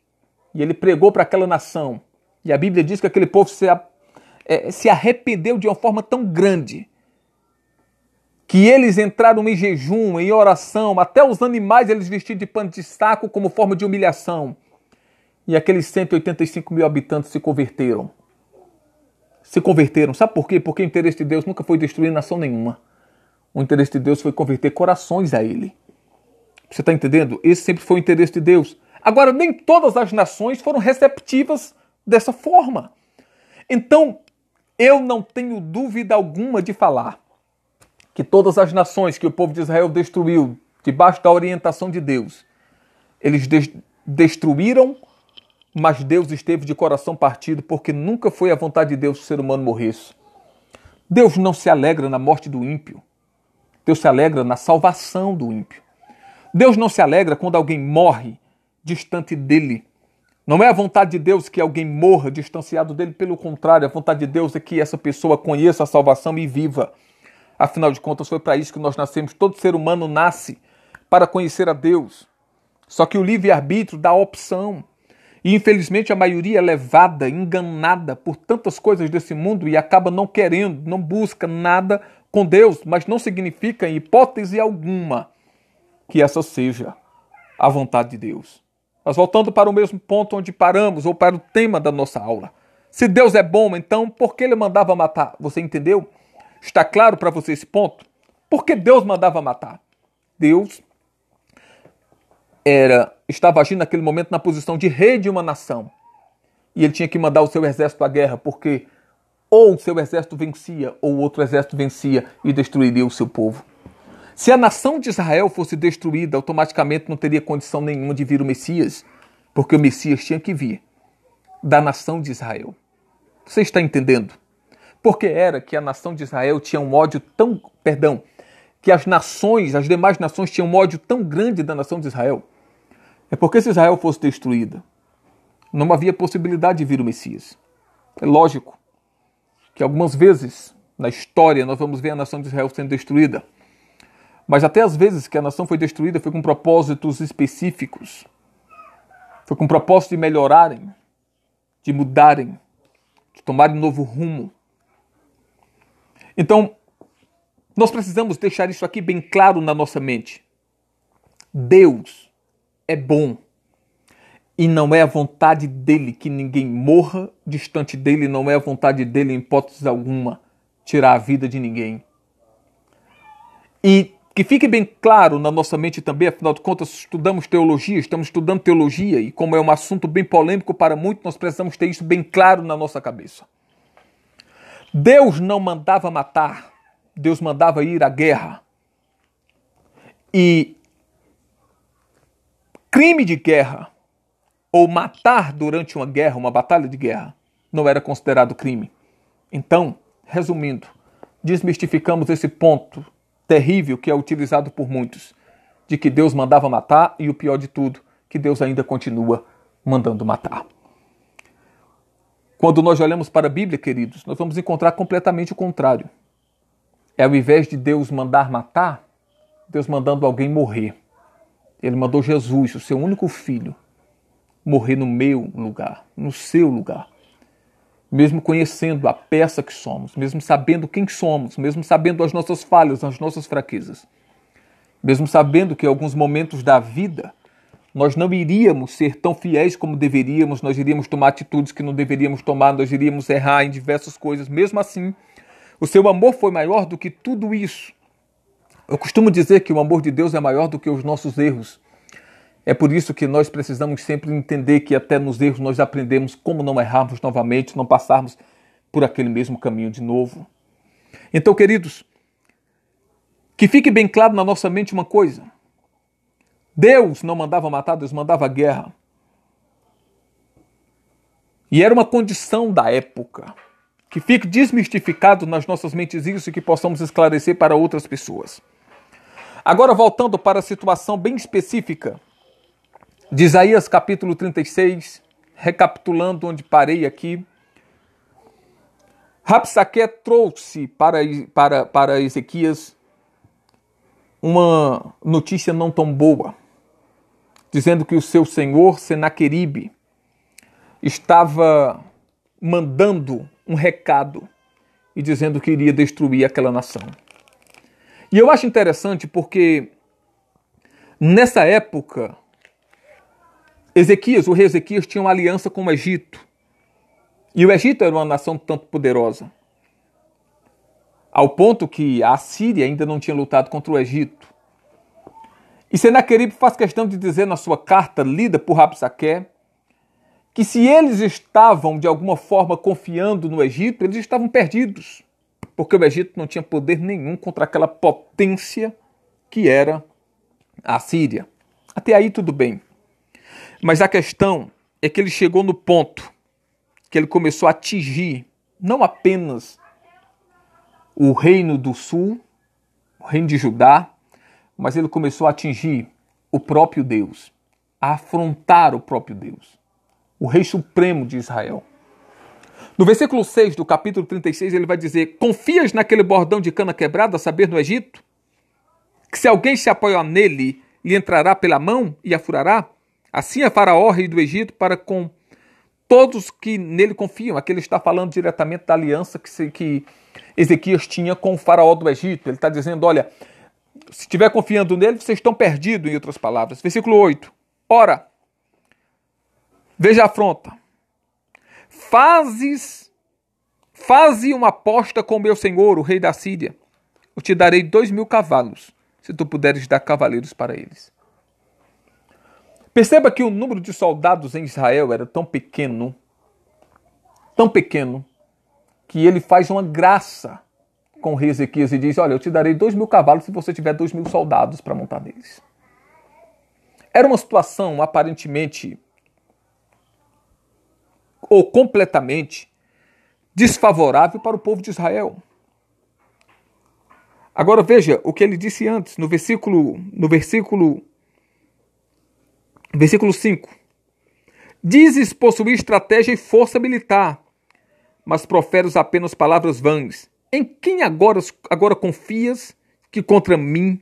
E ele pregou para aquela nação. E a Bíblia diz que aquele povo se, é, se arrependeu de uma forma tão grande que eles entraram em jejum, em oração, até os animais eles vestiram de pano de saco como forma de humilhação. E aqueles 185 mil habitantes se converteram. Se converteram. Sabe por quê? Porque o interesse de Deus nunca foi destruir nação nenhuma. O interesse de Deus foi converter corações a Ele. Você está entendendo? Esse sempre foi o interesse de Deus. Agora, nem todas as nações foram receptivas dessa forma. Então, eu não tenho dúvida alguma de falar que todas as nações que o povo de Israel destruiu debaixo da orientação de Deus, eles de destruíram, mas Deus esteve de coração partido, porque nunca foi a vontade de Deus que o ser humano morresse. Deus não se alegra na morte do ímpio. Deus se alegra na salvação do ímpio. Deus não se alegra quando alguém morre distante dele. Não é a vontade de Deus que alguém morra distanciado dele, pelo contrário, a vontade de Deus é que essa pessoa conheça a salvação e viva. Afinal de contas, foi para isso que nós nascemos. Todo ser humano nasce para conhecer a Deus. Só que o livre-arbítrio dá opção. E infelizmente a maioria é levada, enganada por tantas coisas desse mundo e acaba não querendo, não busca nada com Deus, mas não significa, em hipótese alguma, que essa seja a vontade de Deus. Mas voltando para o mesmo ponto onde paramos, ou para o tema da nossa aula. Se Deus é bom, então por que ele mandava matar? Você entendeu? Está claro para você esse ponto? Por que Deus mandava matar? Deus era estava agindo naquele momento na posição de rei de uma nação. E ele tinha que mandar o seu exército à guerra, porque ou o seu exército vencia, ou outro exército vencia e destruiria o seu povo. Se a nação de Israel fosse destruída, automaticamente não teria condição nenhuma de vir o Messias, porque o Messias tinha que vir da nação de Israel. Você está entendendo? Porque era que a nação de Israel tinha um ódio tão, perdão, que as nações, as demais nações tinham um ódio tão grande da nação de Israel. É porque se Israel fosse destruída, não havia possibilidade de vir o Messias. É lógico que algumas vezes na história nós vamos ver a nação de Israel sendo destruída. Mas até as vezes que a nação foi destruída foi com propósitos específicos. Foi com propósito de melhorarem, de mudarem, de tomarem um novo rumo. Então, nós precisamos deixar isso aqui bem claro na nossa mente. Deus é bom. E não é a vontade dele que ninguém morra distante dele, não é a vontade dele, em hipótese alguma, tirar a vida de ninguém. E que fique bem claro na nossa mente também, afinal de contas, estudamos teologia, estamos estudando teologia, e como é um assunto bem polêmico para muitos, nós precisamos ter isso bem claro na nossa cabeça. Deus não mandava matar Deus mandava ir à guerra. E crime de guerra ou matar durante uma guerra, uma batalha de guerra, não era considerado crime. Então, resumindo, desmistificamos esse ponto terrível que é utilizado por muitos, de que Deus mandava matar e o pior de tudo, que Deus ainda continua mandando matar. Quando nós olhamos para a Bíblia, queridos, nós vamos encontrar completamente o contrário. É ao invés de Deus mandar matar, Deus mandando alguém morrer. Ele mandou Jesus, o seu único filho, morrer no meu lugar, no seu lugar. Mesmo conhecendo a peça que somos, mesmo sabendo quem somos, mesmo sabendo as nossas falhas, as nossas fraquezas, mesmo sabendo que em alguns momentos da vida nós não iríamos ser tão fiéis como deveríamos, nós iríamos tomar atitudes que não deveríamos tomar, nós iríamos errar em diversas coisas. Mesmo assim, o seu amor foi maior do que tudo isso. Eu costumo dizer que o amor de Deus é maior do que os nossos erros. É por isso que nós precisamos sempre entender que até nos erros nós aprendemos como não errarmos novamente, não passarmos por aquele mesmo caminho de novo. Então, queridos, que fique bem claro na nossa mente uma coisa: Deus não mandava matar, Deus mandava guerra. E era uma condição da época. Que fique desmistificado nas nossas mentes isso e que possamos esclarecer para outras pessoas. Agora, voltando para a situação bem específica de Isaías capítulo 36, recapitulando onde parei aqui. Rapsaque trouxe para, para, para Ezequias uma notícia não tão boa dizendo que o seu senhor Senaqueribe estava mandando um recado e dizendo que iria destruir aquela nação. E eu acho interessante porque nessa época Ezequias, o rei Ezequias, tinha uma aliança com o Egito. E o Egito era uma nação tanto poderosa, ao ponto que a Síria ainda não tinha lutado contra o Egito. E Senaqueribe faz questão de dizer na sua carta lida por Rabsaque que se eles estavam de alguma forma confiando no Egito, eles estavam perdidos, porque o Egito não tinha poder nenhum contra aquela potência que era a Síria. Até aí tudo bem. Mas a questão é que ele chegou no ponto que ele começou a atingir não apenas o reino do sul, o reino de Judá, mas ele começou a atingir o próprio Deus, a afrontar o próprio Deus, o Rei Supremo de Israel. No versículo 6 do capítulo 36, ele vai dizer: Confias naquele bordão de cana quebrada, a saber, no Egito? Que se alguém se apoiar nele, lhe entrará pela mão e a furará? Assim é Faraó, rei do Egito, para com todos que nele confiam. Aqui ele está falando diretamente da aliança que, que Ezequias tinha com o Faraó do Egito. Ele está dizendo: olha, se estiver confiando nele, vocês estão perdidos, em outras palavras. Versículo 8. Ora, veja a afronta. Fazes, faze uma aposta com meu senhor, o rei da Síria. Eu te darei dois mil cavalos, se tu puderes dar cavaleiros para eles. Perceba que o número de soldados em Israel era tão pequeno, tão pequeno, que ele faz uma graça com o rei Ezequias e diz: Olha, eu te darei dois mil cavalos se você tiver dois mil soldados para montar neles. Era uma situação aparentemente ou completamente desfavorável para o povo de Israel. Agora veja o que ele disse antes, no versículo, no versículo, versículo 5. Dizes possuir estratégia e força militar, mas proferes apenas palavras vãs. Em quem agora, agora confias que contra mim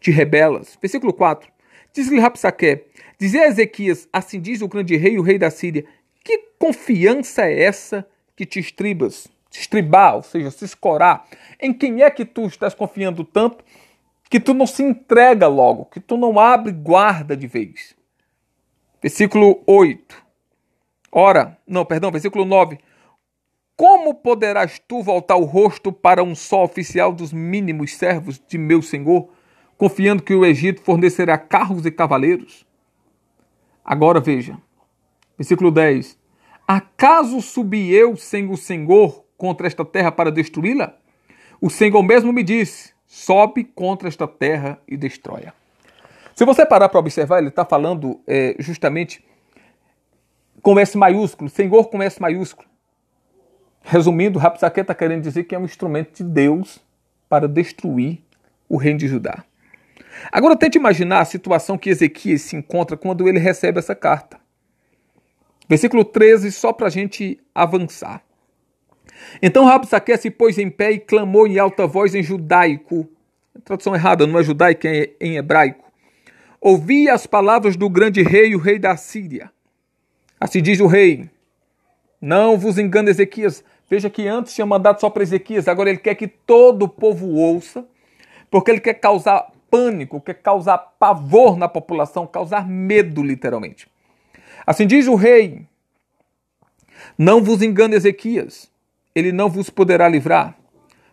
te rebelas? Versículo 4. Diz-lhe Rapsaque, dizer a Ezequias, assim diz o grande rei, o rei da Síria, que confiança é essa que te estribas? Estribar, ou seja, se escorar. Em quem é que tu estás confiando tanto que tu não se entrega logo, que tu não abre guarda de vez? Versículo 8. Ora, não, perdão, versículo 9. Como poderás tu voltar o rosto para um só oficial dos mínimos servos de meu senhor, confiando que o Egito fornecerá carros e cavaleiros? Agora veja, versículo 10: Acaso subi eu sem o Senhor contra esta terra para destruí-la? O Senhor mesmo me disse: sobe contra esta terra e destrói-a. Se você parar para observar, ele está falando é, justamente com S maiúsculo, Senhor com S maiúsculo. Resumindo, Rapsaque está querendo dizer que é um instrumento de Deus para destruir o reino de Judá. Agora tente imaginar a situação que Ezequias se encontra quando ele recebe essa carta. Versículo 13, só para a gente avançar. Então Rabsaque se pôs em pé e clamou em alta voz em judaico. Tradução errada, não é judaico, é em hebraico. Ouvi as palavras do grande rei, o rei da Síria. Assim diz o rei: Não vos engane, Ezequias. Veja que antes tinha mandado só para Ezequias, agora ele quer que todo o povo ouça, porque ele quer causar pânico, quer causar pavor na população, causar medo, literalmente. Assim diz o rei: Não vos engane, Ezequias, ele não vos poderá livrar.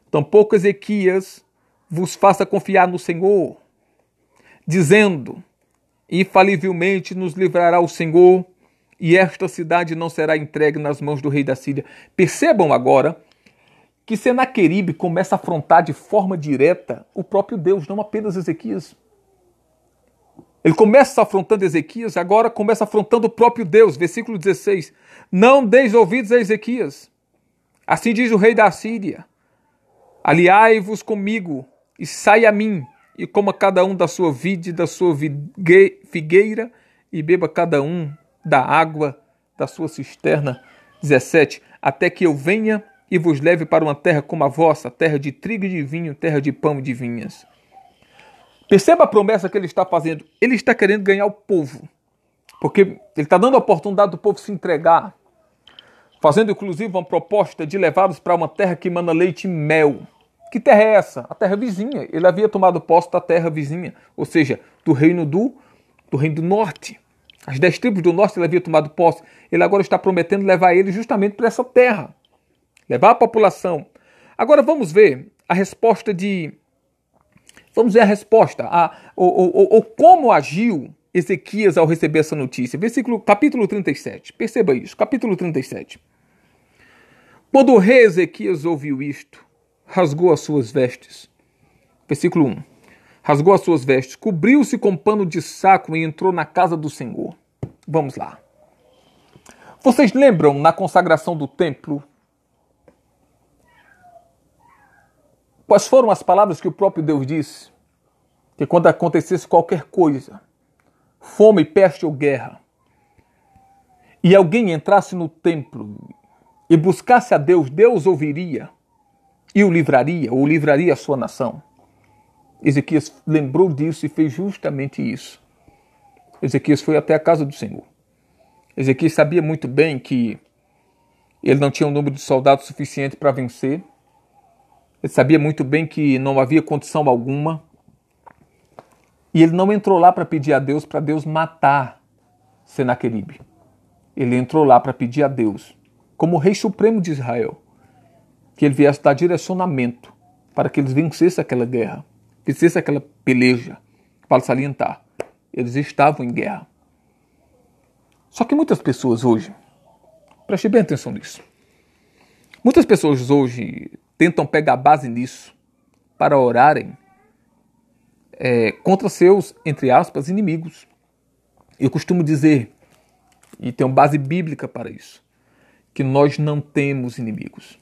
Tampouco Ezequias vos faça confiar no Senhor, dizendo: Infalivelmente nos livrará o Senhor, e esta cidade não será entregue nas mãos do rei da Síria. Percebam agora que Senaqueribe começa a afrontar de forma direta o próprio Deus, não apenas Ezequias. Ele começa afrontando Ezequias, agora começa afrontando o próprio Deus. Versículo 16: Não deis ouvidos a Ezequias. Assim diz o rei da Síria: Aliai-vos comigo e sai a mim, e coma cada um da sua vide, da sua figueira, e beba cada um da água da sua cisterna. 17: Até que eu venha e vos leve para uma terra como a vossa, terra de trigo e de vinho, terra de pão e de vinhas. Perceba a promessa que ele está fazendo. Ele está querendo ganhar o povo. Porque ele está dando a oportunidade do povo se entregar. Fazendo inclusive uma proposta de levá-los para uma terra que manda leite e mel. Que terra é essa? A terra vizinha. Ele havia tomado posse da terra vizinha, ou seja, do reino do, do reino do norte. As dez tribos do norte ele havia tomado posse. Ele agora está prometendo levar eles justamente para essa terra levar a população. Agora vamos ver a resposta de. Vamos ver a resposta, a, ou, como agiu Ezequias ao receber essa notícia. Versículo, capítulo 37. Perceba isso, capítulo 37. Quando o rei Ezequias ouviu isto, rasgou as suas vestes. Versículo 1. Rasgou as suas vestes, cobriu-se com pano de saco e entrou na casa do Senhor. Vamos lá. Vocês lembram na consagração do templo Quais foram as palavras que o próprio Deus disse? Que quando acontecesse qualquer coisa, fome, peste ou guerra, e alguém entrasse no templo e buscasse a Deus, Deus ouviria e o livraria, ou livraria a sua nação. Ezequias lembrou disso e fez justamente isso. Ezequias foi até a casa do Senhor. Ezequias sabia muito bem que ele não tinha um número de soldados suficiente para vencer. Ele sabia muito bem que não havia condição alguma. E ele não entrou lá para pedir a Deus para Deus matar Senaqueribe. Ele entrou lá para pedir a Deus, como rei supremo de Israel, que ele viesse dar direcionamento para que eles vencessem aquela guerra, vencessem aquela peleja. Para salientar, eles estavam em guerra. Só que muitas pessoas hoje, preste bem atenção nisso, muitas pessoas hoje tentam pegar base nisso para orarem é, contra seus, entre aspas, inimigos. Eu costumo dizer, e tenho base bíblica para isso, que nós não temos inimigos.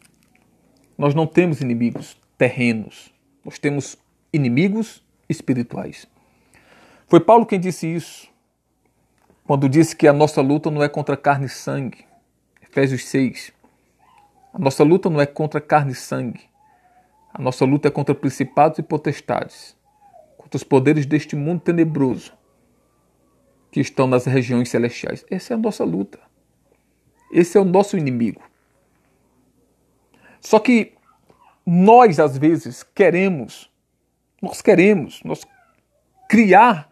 Nós não temos inimigos terrenos, nós temos inimigos espirituais. Foi Paulo quem disse isso, quando disse que a nossa luta não é contra carne e sangue. Efésios 6. A nossa luta não é contra carne e sangue. A nossa luta é contra principados e potestades, contra os poderes deste mundo tenebroso que estão nas regiões celestiais. Essa é a nossa luta. Esse é o nosso inimigo. Só que nós, às vezes, queremos, nós queremos, nós criar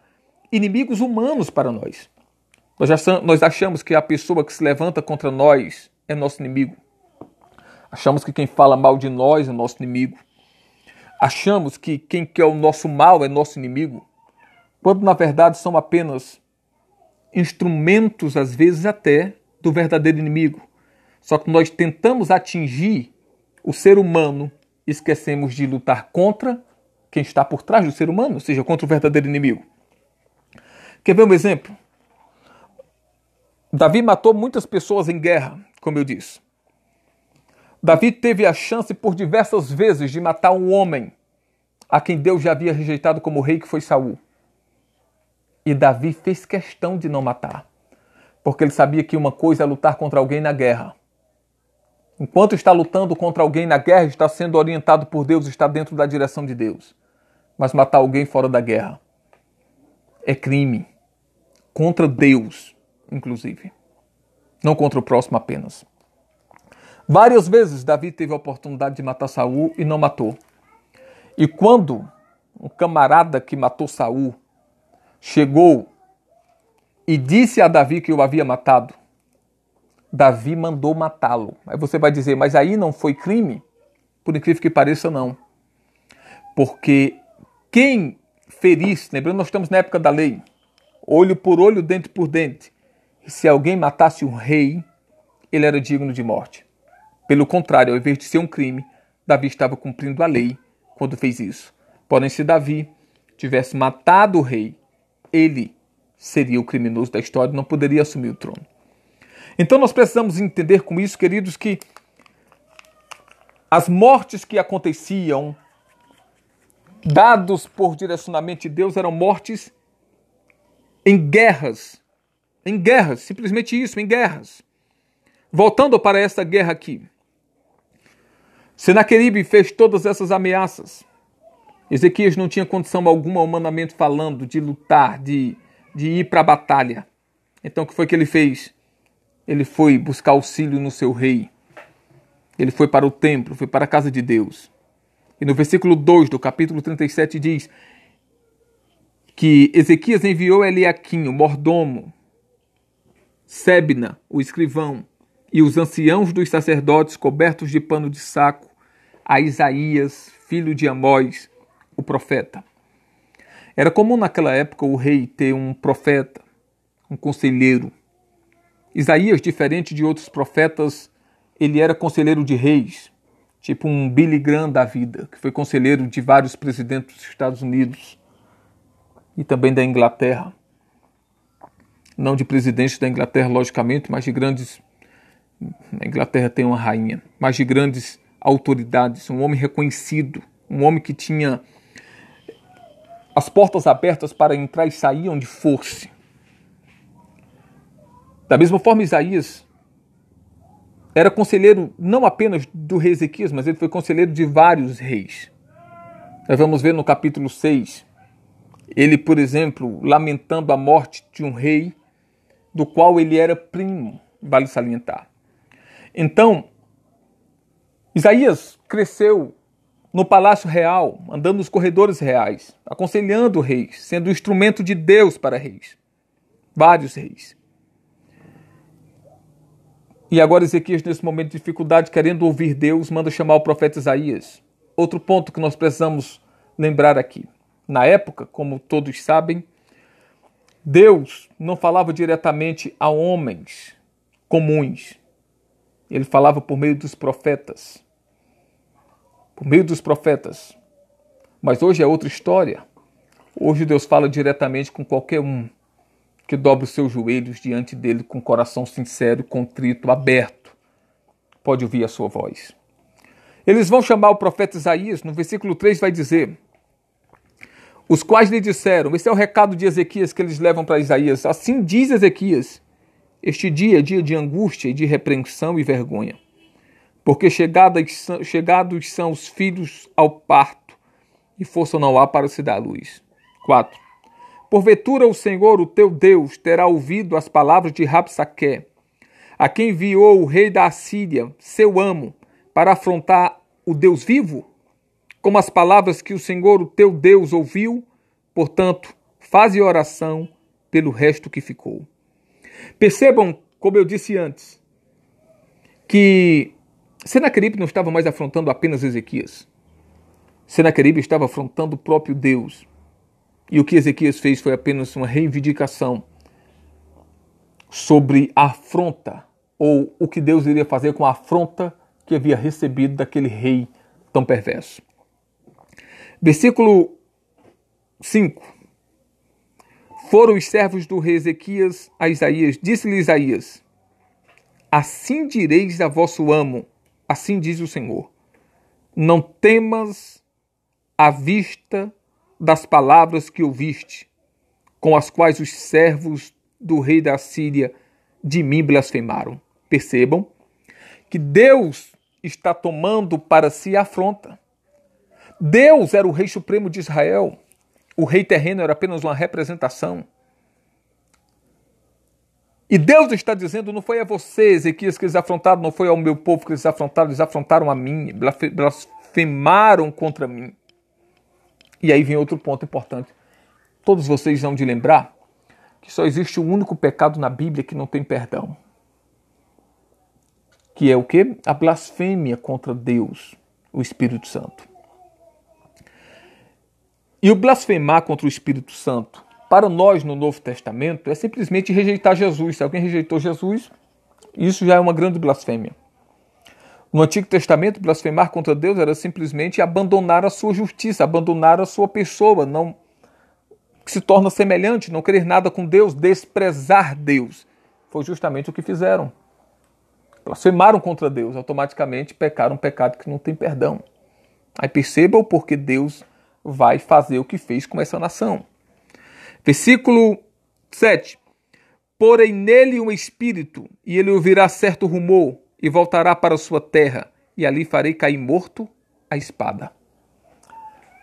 inimigos humanos para nós. Nós achamos que a pessoa que se levanta contra nós é nosso inimigo. Achamos que quem fala mal de nós é nosso inimigo. Achamos que quem quer o nosso mal é nosso inimigo, quando na verdade são apenas instrumentos, às vezes até, do verdadeiro inimigo. Só que nós tentamos atingir o ser humano esquecemos de lutar contra quem está por trás do ser humano, ou seja, contra o verdadeiro inimigo. Quer ver um exemplo? Davi matou muitas pessoas em guerra, como eu disse. Davi teve a chance por diversas vezes de matar um homem a quem Deus já havia rejeitado como rei, que foi Saul. E Davi fez questão de não matar, porque ele sabia que uma coisa é lutar contra alguém na guerra. Enquanto está lutando contra alguém na guerra, está sendo orientado por Deus, está dentro da direção de Deus. Mas matar alguém fora da guerra é crime contra Deus, inclusive, não contra o próximo apenas. Várias vezes Davi teve a oportunidade de matar Saul e não matou. E quando um camarada que matou Saul chegou e disse a Davi que o havia matado, Davi mandou matá-lo. Aí você vai dizer, mas aí não foi crime? Por incrível que pareça, não. Porque quem ferisse, lembrando, nós estamos na época da lei, olho por olho, dente por dente. Se alguém matasse um rei, ele era digno de morte. Pelo contrário, ao invés de ser um crime, Davi estava cumprindo a lei quando fez isso. Porém, se Davi tivesse matado o rei, ele seria o criminoso da história e não poderia assumir o trono. Então nós precisamos entender com isso, queridos, que as mortes que aconteciam, dados por direcionamento de Deus, eram mortes em guerras. Em guerras, simplesmente isso, em guerras. Voltando para essa guerra aqui. Senaqueribe fez todas essas ameaças. Ezequias não tinha condição alguma, humanamente falando, de lutar, de, de ir para a batalha. Então o que foi que ele fez? Ele foi buscar auxílio no seu rei. Ele foi para o templo, foi para a casa de Deus. E no versículo 2 do capítulo 37 diz: que Ezequias enviou Eliaquim, o mordomo, Sebna, o escrivão, e os anciãos dos sacerdotes cobertos de pano de saco, a Isaías, filho de Amós, o profeta. Era comum naquela época o rei ter um profeta, um conselheiro. Isaías, diferente de outros profetas, ele era conselheiro de reis, tipo um Billy Graham da vida, que foi conselheiro de vários presidentes dos Estados Unidos e também da Inglaterra. Não de presidentes da Inglaterra, logicamente, mas de grandes. A Inglaterra tem uma rainha, mas de grandes autoridades, um homem reconhecido, um homem que tinha as portas abertas para entrar e sair onde fosse. Da mesma forma, Isaías era conselheiro não apenas do rei Ezequias, mas ele foi conselheiro de vários reis. Nós vamos ver no capítulo 6 ele, por exemplo, lamentando a morte de um rei do qual ele era primo, vale salientar. Então, Isaías cresceu no palácio real, andando nos corredores reais, aconselhando reis, sendo instrumento de Deus para reis. Vários reis. E agora Ezequias, nesse momento de dificuldade, querendo ouvir Deus, manda chamar o profeta Isaías. Outro ponto que nós precisamos lembrar aqui. Na época, como todos sabem, Deus não falava diretamente a homens comuns. Ele falava por meio dos profetas. Por meio dos profetas. Mas hoje é outra história. Hoje Deus fala diretamente com qualquer um que dobra os seus joelhos diante dele com coração sincero, contrito, aberto. Pode ouvir a sua voz. Eles vão chamar o profeta Isaías, no versículo 3 vai dizer: os quais lhe disseram: Esse é o recado de Ezequias que eles levam para Isaías. Assim diz Ezequias: Este dia é dia de angústia e de repreensão e vergonha, porque chegados são os filhos ao parto, e força não há para se dar luz. 4. Porventura o Senhor, o teu Deus, terá ouvido as palavras de Rabsaque, a quem enviou o rei da Assíria, seu amo, para afrontar o Deus vivo? como as palavras que o Senhor, o teu Deus, ouviu, portanto, faze oração pelo resto que ficou. Percebam, como eu disse antes, que Senaqueribe não estava mais afrontando apenas Ezequias. Senaqueribe estava afrontando o próprio Deus. E o que Ezequias fez foi apenas uma reivindicação sobre a afronta, ou o que Deus iria fazer com a afronta que havia recebido daquele rei tão perverso. Versículo 5. Foram os servos do rei Ezequias a Isaías, disse-lhe Isaías: Assim direis a vosso amo, assim diz o Senhor: Não temas à vista das palavras que ouviste, com as quais os servos do rei da Síria de mim blasfemaram. Percebam que Deus está tomando para si a afronta. Deus era o rei supremo de Israel. O rei terreno era apenas uma representação. E Deus está dizendo: não foi a você, Ezequias, que eles afrontaram, não foi ao meu povo que eles afrontaram, eles afrontaram a mim, blasfemaram contra mim. E aí vem outro ponto importante. Todos vocês vão de lembrar que só existe um único pecado na Bíblia que não tem perdão. Que é o que? A blasfêmia contra Deus, o Espírito Santo. E o blasfemar contra o Espírito Santo, para nós no Novo Testamento, é simplesmente rejeitar Jesus. Se alguém rejeitou Jesus, isso já é uma grande blasfêmia. No Antigo Testamento, blasfemar contra Deus era simplesmente abandonar a sua justiça, abandonar a sua pessoa, não se torna semelhante, não querer nada com Deus, desprezar Deus. Foi justamente o que fizeram. Blasfemaram contra Deus, automaticamente pecaram um pecado que não tem perdão. Aí percebam porque Deus vai fazer o que fez com essa nação. Versículo 7. Porém nele um espírito, e ele ouvirá certo rumor, e voltará para sua terra, e ali farei cair morto a espada.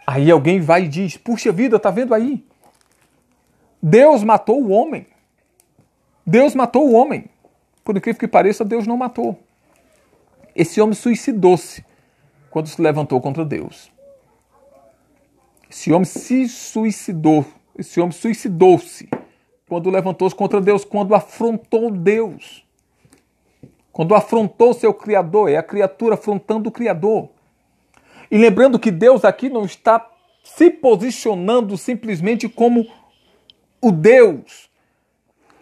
Aí alguém vai e diz: Puxa vida, tá vendo aí? Deus matou o homem. Deus matou o homem. Por incrível que pareça, Deus não matou. Esse homem suicidou-se quando se levantou contra Deus. Esse homem se suicidou. Esse homem suicidou-se quando levantou-se contra Deus, quando afrontou Deus. Quando afrontou seu Criador, é a criatura afrontando o Criador. E lembrando que Deus aqui não está se posicionando simplesmente como o Deus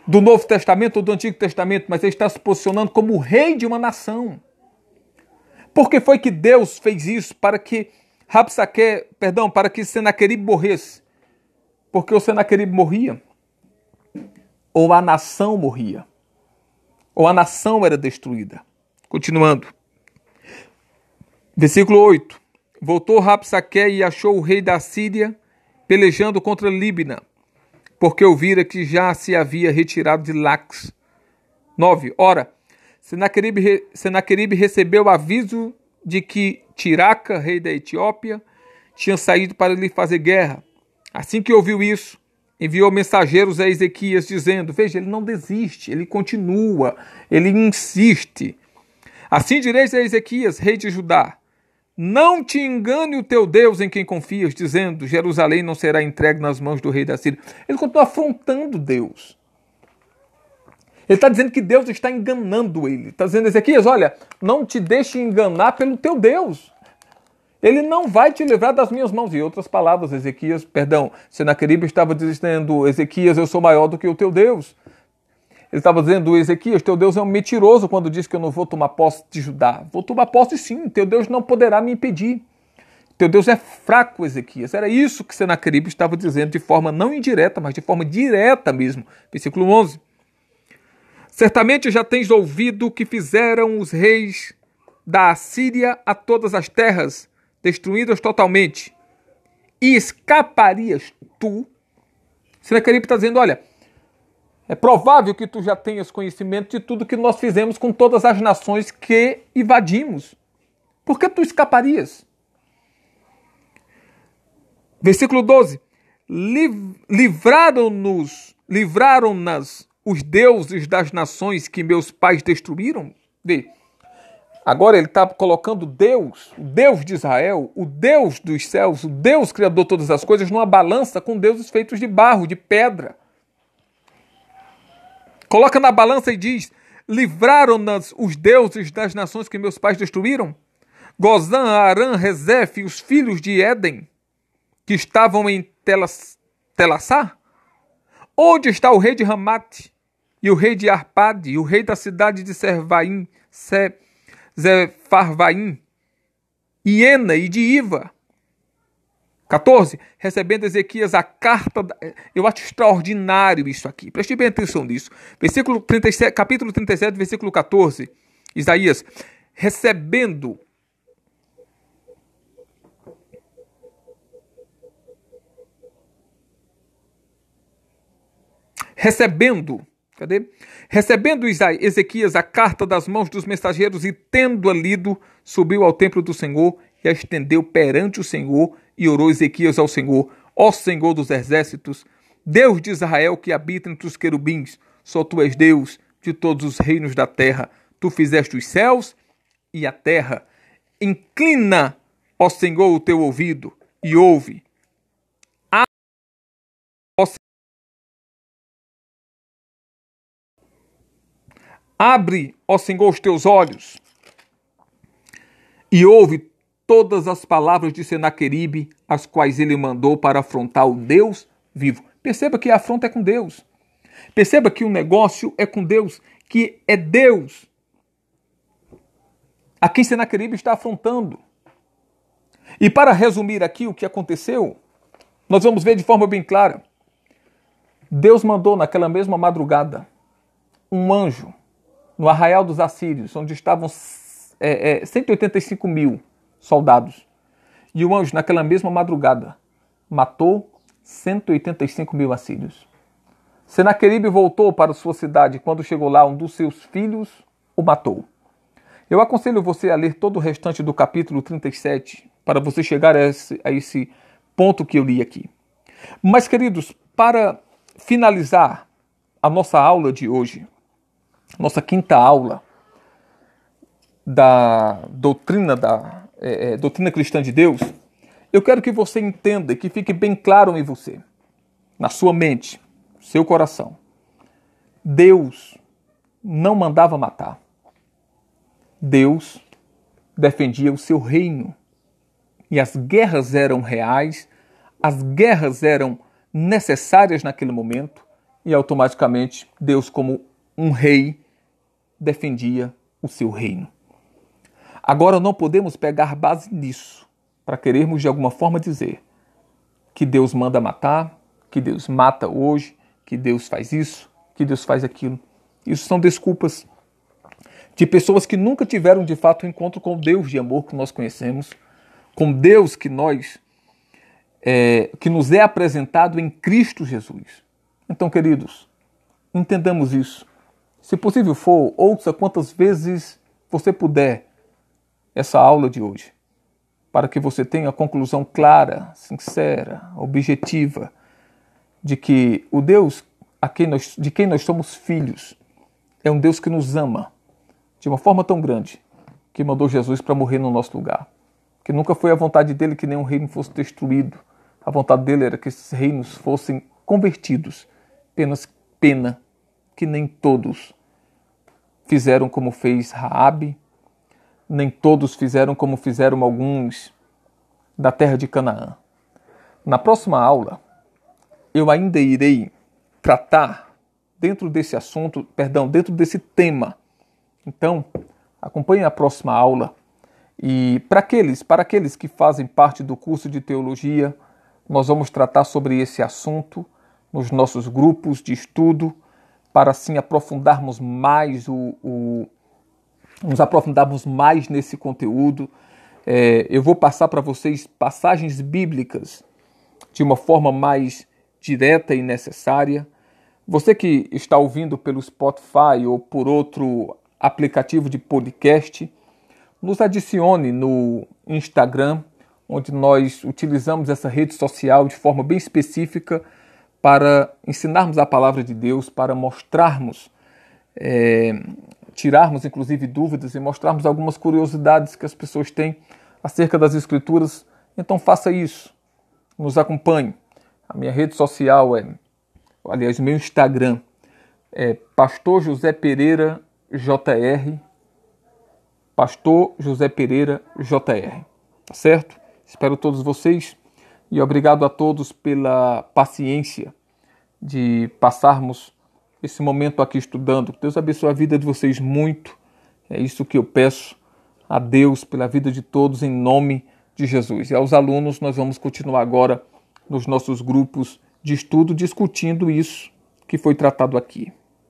do Novo Testamento ou do Antigo Testamento, mas ele está se posicionando como o rei de uma nação. Por que foi que Deus fez isso? Para que Rapsaque, perdão, para que Senaqueribe morresse. Porque o Senaqueribe morria, ou a nação morria, ou a nação era destruída. Continuando. Versículo 8. Voltou Rapsaque e achou o rei da Síria pelejando contra Líbina porque ouvira que já se havia retirado de Lax. 9. Ora, Senaqueribe, Senaqueribe recebeu aviso de que Tiraca, rei da Etiópia, tinha saído para lhe fazer guerra. Assim que ouviu isso, enviou mensageiros a Ezequias, dizendo: Veja, ele não desiste, ele continua, ele insiste. Assim direis a Ezequias, rei de Judá: não te engane o teu Deus em quem confias, dizendo: Jerusalém não será entregue nas mãos do rei da Síria. Ele continua afrontando Deus. Ele está dizendo que Deus está enganando ele. Está dizendo, Ezequias, olha, não te deixe enganar pelo teu Deus. Ele não vai te livrar das minhas mãos. Em outras palavras, Ezequias, perdão, Senaqueribe estava dizendo, Ezequias, eu sou maior do que o teu Deus. Ele estava dizendo, Ezequias, teu Deus é um mentiroso quando diz que eu não vou tomar posse de Judá. Vou tomar posse sim, teu Deus não poderá me impedir. Teu Deus é fraco, Ezequias. Era isso que Senaqueribe estava dizendo de forma não indireta, mas de forma direta mesmo. Versículo 11. Certamente já tens ouvido o que fizeram os reis da Assíria a todas as terras, destruídas totalmente. E escaparias tu? Senaqueribe está dizendo, olha, é provável que tu já tenhas conhecimento de tudo que nós fizemos com todas as nações que invadimos. Por que tu escaparias? Versículo 12. Livraram-nos, livraram-nas os deuses das nações que meus pais destruíram? Vê. Agora ele está colocando Deus, o Deus de Israel, o Deus dos céus, o Deus criador de todas as coisas, numa balança com deuses feitos de barro, de pedra. Coloca na balança e diz: Livraram-nas os deuses das nações que meus pais destruíram? Gozã, Arã, Rezef, os filhos de Éden, que estavam em Telas? Onde está o rei de Ramate, e o rei de Arpade, e o rei da cidade de Servaim, Se, Zefarvaim? hiena e de Iva. 14. Recebendo Ezequias a carta. Da... Eu acho extraordinário isso aqui. Preste bem atenção nisso. Versículo 37, capítulo 37, versículo 14. Isaías. Recebendo. Recebendo. Cadê? Recebendo Ezequias a carta das mãos dos mensageiros e tendo-a lido, subiu ao templo do Senhor e a estendeu perante o Senhor e orou Ezequias ao Senhor: Ó Senhor dos exércitos, Deus de Israel que habita entre os querubins, só tu és Deus de todos os reinos da terra. Tu fizeste os céus e a terra. Inclina, ó Senhor, o teu ouvido e ouve. Abre, ó Senhor, os teus olhos e ouve todas as palavras de Senaqueribe, as quais ele mandou para afrontar o Deus vivo. Perceba que a afronta é com Deus. Perceba que o negócio é com Deus, que é Deus a quem Senaqueribe está afrontando. E para resumir aqui o que aconteceu, nós vamos ver de forma bem clara. Deus mandou naquela mesma madrugada um anjo no arraial dos assírios, onde estavam é, é, 185 mil soldados. E o anjo, naquela mesma madrugada, matou 185 mil assírios. Senaqueribe voltou para sua cidade. Quando chegou lá, um dos seus filhos o matou. Eu aconselho você a ler todo o restante do capítulo 37 para você chegar a esse, a esse ponto que eu li aqui. Mas, queridos, para finalizar a nossa aula de hoje, nossa quinta aula da doutrina da é, é, doutrina cristã de Deus, eu quero que você entenda e que fique bem claro em você, na sua mente, seu coração. Deus não mandava matar. Deus defendia o seu reino. E as guerras eram reais, as guerras eram necessárias naquele momento, e automaticamente Deus, como um rei, defendia o seu reino. Agora não podemos pegar base nisso para querermos de alguma forma dizer que Deus manda matar, que Deus mata hoje, que Deus faz isso, que Deus faz aquilo. Isso são desculpas de pessoas que nunca tiveram de fato um encontro com Deus de amor que nós conhecemos, com Deus que nós é, que nos é apresentado em Cristo Jesus. Então, queridos, entendamos isso. Se possível for, ouça quantas vezes você puder essa aula de hoje, para que você tenha a conclusão clara, sincera, objetiva de que o Deus a quem nós, de quem nós somos filhos é um Deus que nos ama de uma forma tão grande que mandou Jesus para morrer no nosso lugar. Que nunca foi a vontade dele que nenhum reino fosse destruído. A vontade dele era que esses reinos fossem convertidos. Apenas pena que nem todos fizeram como fez Raabe, nem todos fizeram como fizeram alguns da terra de Canaã. Na próxima aula, eu ainda irei tratar dentro desse assunto, perdão, dentro desse tema. Então, acompanhe a próxima aula. E para aqueles, para aqueles que fazem parte do curso de teologia, nós vamos tratar sobre esse assunto nos nossos grupos de estudo para assim aprofundarmos mais o, o nos aprofundarmos mais nesse conteúdo. É, eu vou passar para vocês passagens bíblicas de uma forma mais direta e necessária. Você que está ouvindo pelo Spotify ou por outro aplicativo de podcast, nos adicione no Instagram, onde nós utilizamos essa rede social de forma bem específica para ensinarmos a palavra de Deus, para mostrarmos, é, tirarmos inclusive dúvidas e mostrarmos algumas curiosidades que as pessoas têm acerca das Escrituras. Então faça isso, nos acompanhe. A minha rede social é, aliás, meu Instagram é Pastor José Pereira JR. Pastor José Pereira JR. Tá certo? Espero todos vocês e obrigado a todos pela paciência de passarmos esse momento aqui estudando. Deus abençoe a vida de vocês muito. É isso que eu peço a Deus pela vida de todos em nome de Jesus. E aos alunos, nós vamos continuar agora nos nossos grupos de estudo discutindo isso que foi tratado aqui.